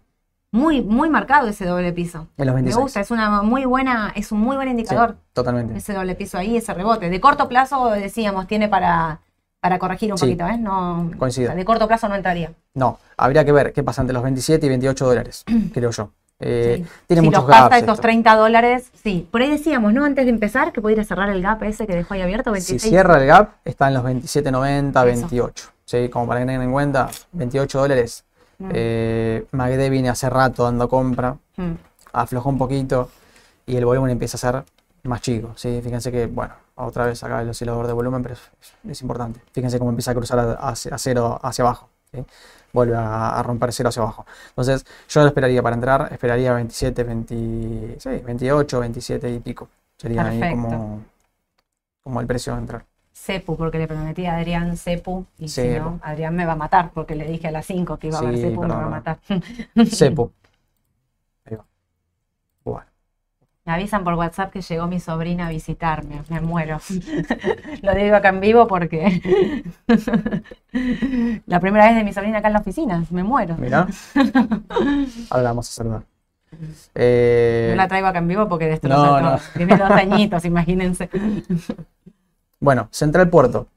S1: Muy, muy marcado ese doble piso.
S2: en los
S1: Me
S2: 26.
S1: gusta, es una muy buena, es un muy buen indicador
S2: Sí, totalmente.
S1: ese doble piso ahí, ese rebote. De corto plazo, decíamos, tiene para, para corregir un
S2: Sí.
S1: poquito, ¿eh? No,
S2: Coincido.
S1: o sea, de corto plazo no entraría.
S2: No, habría que ver qué pasa entre los 27 y 28 dólares, creo yo. Eh,
S1: Sí.
S2: Tiene
S1: si
S2: muchos
S1: los pasa
S2: gaps
S1: estos
S2: esto.
S1: 30 dólares, sí. Por ahí decíamos, ¿no? Antes de empezar, que pudiera cerrar el gap ese que dejó ahí abierto,
S2: Si
S1: 26.
S2: cierra el gap, está en los 27.90,
S1: Eso.
S2: 28. ¿sí? Como para que tengan en cuenta, 28 dólares.
S1: Mm,
S2: Eh, MACD viene hace rato dando compra,
S1: mm.
S2: aflojó un poquito y el volumen empieza a ser más chico, ¿sí? Fíjense que, bueno, otra vez acá el oscilador de volumen, pero es, es importante. Fíjense cómo empieza a cruzar a, a cero hacia abajo, ¿sí? Vuelve a, a, romper cero hacia abajo. Entonces, yo lo esperaría para entrar, esperaría 27, 20, sí, 28, 27 y pico. Sería ahí como, como el precio de entrar.
S1: Cepu, porque le prometí a Adrián Cepu, y si no, Adrián me va a matar, porque le dije a las 5 que iba a haber Cepu, me va a matar.
S2: Cepu. Ahí va.
S1: Bueno. Me avisan por WhatsApp que llegó mi sobrina a visitarme, me muero. Lo digo acá en vivo porque la primera vez de mi sobrina acá en la oficina, me muero.
S2: Mira. Ahora vamos a saludar.
S1: Eh... No la traigo acá en vivo porque destrozó no. No. Dos añitos, imagínense.
S2: Bueno, Central Puerto.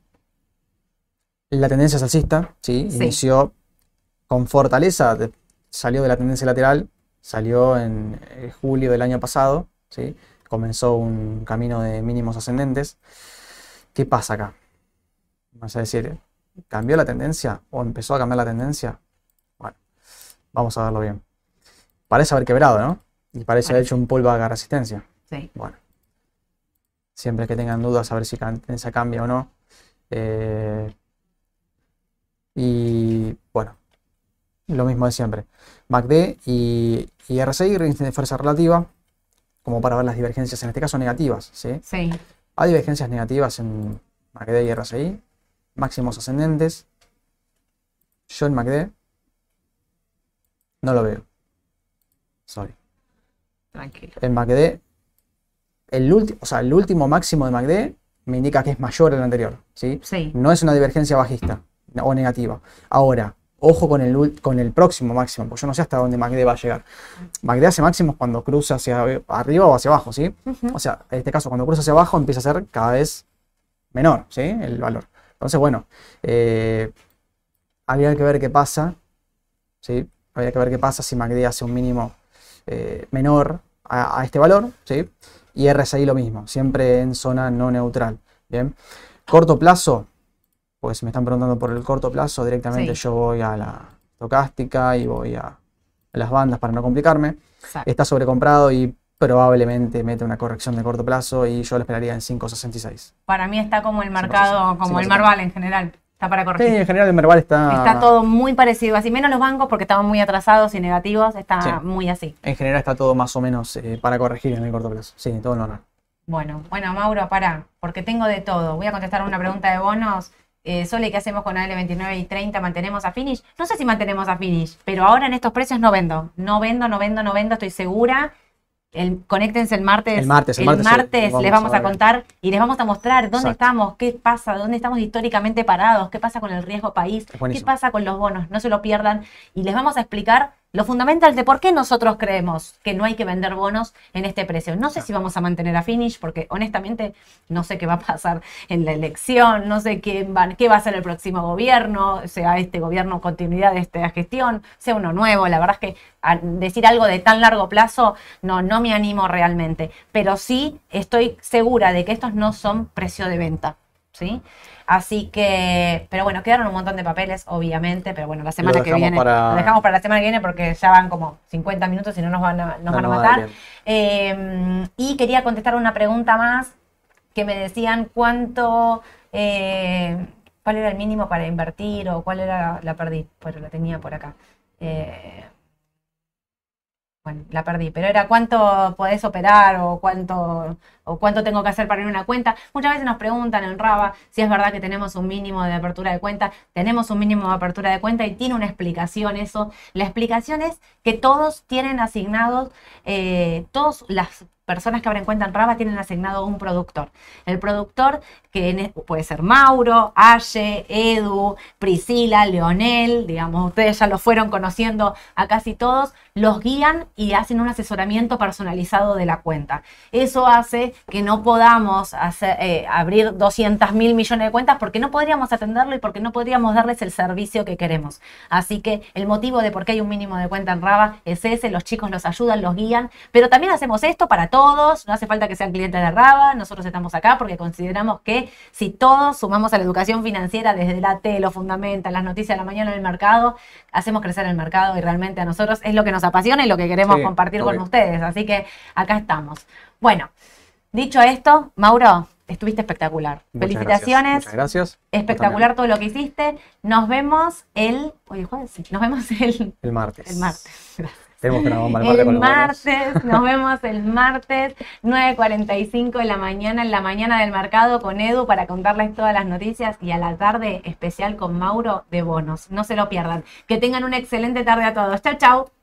S2: La tendencia es alcista, ¿sí? Inició con fortaleza, salió de la tendencia lateral, salió en eh, julio del año pasado, ¿sí? Comenzó un camino de mínimos ascendentes. ¿Qué pasa acá? Vamos a decir, ¿cambió la tendencia o empezó a cambiar la tendencia? Bueno, vamos a verlo bien. Parece haber quebrado, ¿no? Y parece haber hecho un polvo de resistencia.
S1: Sí.
S2: Bueno, siempre que tengan dudas a ver si tendencia cambia o no. Eh, y bueno, lo mismo de siempre. MACD y, y RSI de fuerza relativa, como para ver las divergencias, en este caso negativas. ¿sí?
S1: Sí.
S2: Hay divergencias negativas en MACD y RSI, máximos ascendentes. Yo en MACD no lo veo. Sorry.
S1: Tranquilo.
S2: En MACD el, o sea, el último máximo de MACD me indica que es mayor al anterior. ¿sí? No es una divergencia bajista o negativa. Ahora, ojo con el, con el próximo máximo, porque yo no sé hasta dónde MACD va a llegar. MACD hace máximos cuando cruza hacia arriba o hacia abajo, ¿sí? O sea, en este caso, cuando cruza hacia abajo empieza a ser cada vez menor, ¿sí? El valor. Entonces, bueno, eh, habría que ver qué pasa, ¿sí? Habría que ver qué pasa si MACD hace un mínimo eh, menor a, a, este valor, ¿sí? Y RSI lo mismo, siempre en zona no neutral. Bien, corto plazo, pues me están preguntando por el corto plazo, directamente yo voy a la estocástica y voy a las bandas para no complicarme. Está sobrecomprado y probablemente mete una corrección de corto plazo y yo lo esperaría en 5.66.
S1: Para mí está como el mercado, como el Marval en general. Está para corregir.
S2: Sí, en general el Merval está...
S1: Está todo muy parecido, así menos los bancos porque estaban muy atrasados y negativos, está muy así.
S2: En general está todo más o menos eh, para corregir en el corto plazo. Sí, todo normal.
S1: Bueno, bueno, Mauro, para, porque tengo de todo. Voy a contestar una pregunta de bonos. Eh, Sole, ¿qué hacemos con AL29 y 30? ¿Mantenemos a Finish? No sé si mantenemos a Finish, pero ahora en estos precios no vendo. No vendo, no vendo, no vendo, estoy segura el, conéctense el martes.
S2: El martes,
S1: el, martes, les vamos a, contar y les vamos a mostrar dónde estamos, qué pasa, dónde estamos históricamente parados, qué pasa con el riesgo país, qué pasa con los bonos. No se lo pierdan y les vamos a explicar lo fundamental de por qué nosotros creemos que no hay que vender bonos en este precio. No sé si vamos a mantener a Finish, porque honestamente no sé qué va a pasar en la elección, no sé qué va, qué va a ser el próximo gobierno, sea este gobierno continuidad de esta gestión, sea uno nuevo. La verdad es que decir algo de tan largo plazo no, no me animo realmente, pero sí estoy segura de que estos no son precio de venta. ¿Sí? Así que, pero bueno, quedaron un montón de papeles, obviamente, pero bueno, la semana que viene, lo dejamos para la semana que viene porque ya van como 50 minutos y no nos van a, nos van a matar. Eh, y quería contestar una pregunta más que me decían cuánto, eh, cuál era el mínimo para invertir o cuál era, la perdí, pero la tenía por acá. Eh, bueno, la perdí, pero era cuánto podés operar o cuánto, o cuánto tengo que hacer para abrir una cuenta. Muchas veces nos preguntan en Raba si es verdad que tenemos un mínimo de apertura de cuenta. Tenemos un mínimo de apertura de cuenta y tiene una explicación eso. La explicación es que todos tienen asignados, eh, todas las personas que abren cuenta en Raba tienen asignado un productor. El productor, que puede ser Mauro, Aye, Edu, Priscila, Leonel, digamos, ustedes ya lo fueron conociendo a casi todos, los guían y hacen un asesoramiento personalizado de la cuenta. Eso hace que no podamos eh, abrir 200 mil millones de cuentas porque no podríamos atenderlo y porque no podríamos darles el servicio que queremos. Así que el motivo de por qué hay un mínimo de cuenta en Raba es ese, los chicos los ayudan, los guían, pero también hacemos esto para todos todos, no hace falta que sean clientes de Raba, nosotros estamos acá porque consideramos que si todos sumamos a la educación financiera desde la T, lo fundamental, las noticias de la mañana en el mercado, hacemos crecer el mercado y realmente a nosotros es lo que nos apasiona y lo que queremos compartir con ustedes. Así que acá estamos. Bueno, Dicho esto, Mauro, estuviste espectacular.
S2: Muchas
S1: Felicitaciones.
S2: Gracias. Muchas gracias.
S1: Espectacular todo lo que hiciste. Nos vemos el. Oye, jueves. Nos vemos el,
S2: El martes.
S1: el martes. Gracias.
S2: Tenemos una bomba el martes
S1: El
S2: con los bonos.
S1: martes, nos vemos el martes, 9.45 de la mañana, en la mañana del mercado con Edu para contarles todas las noticias y a la tarde especial con Mauro de bonos. No se lo pierdan. Que tengan una excelente tarde a todos. Chau, chau.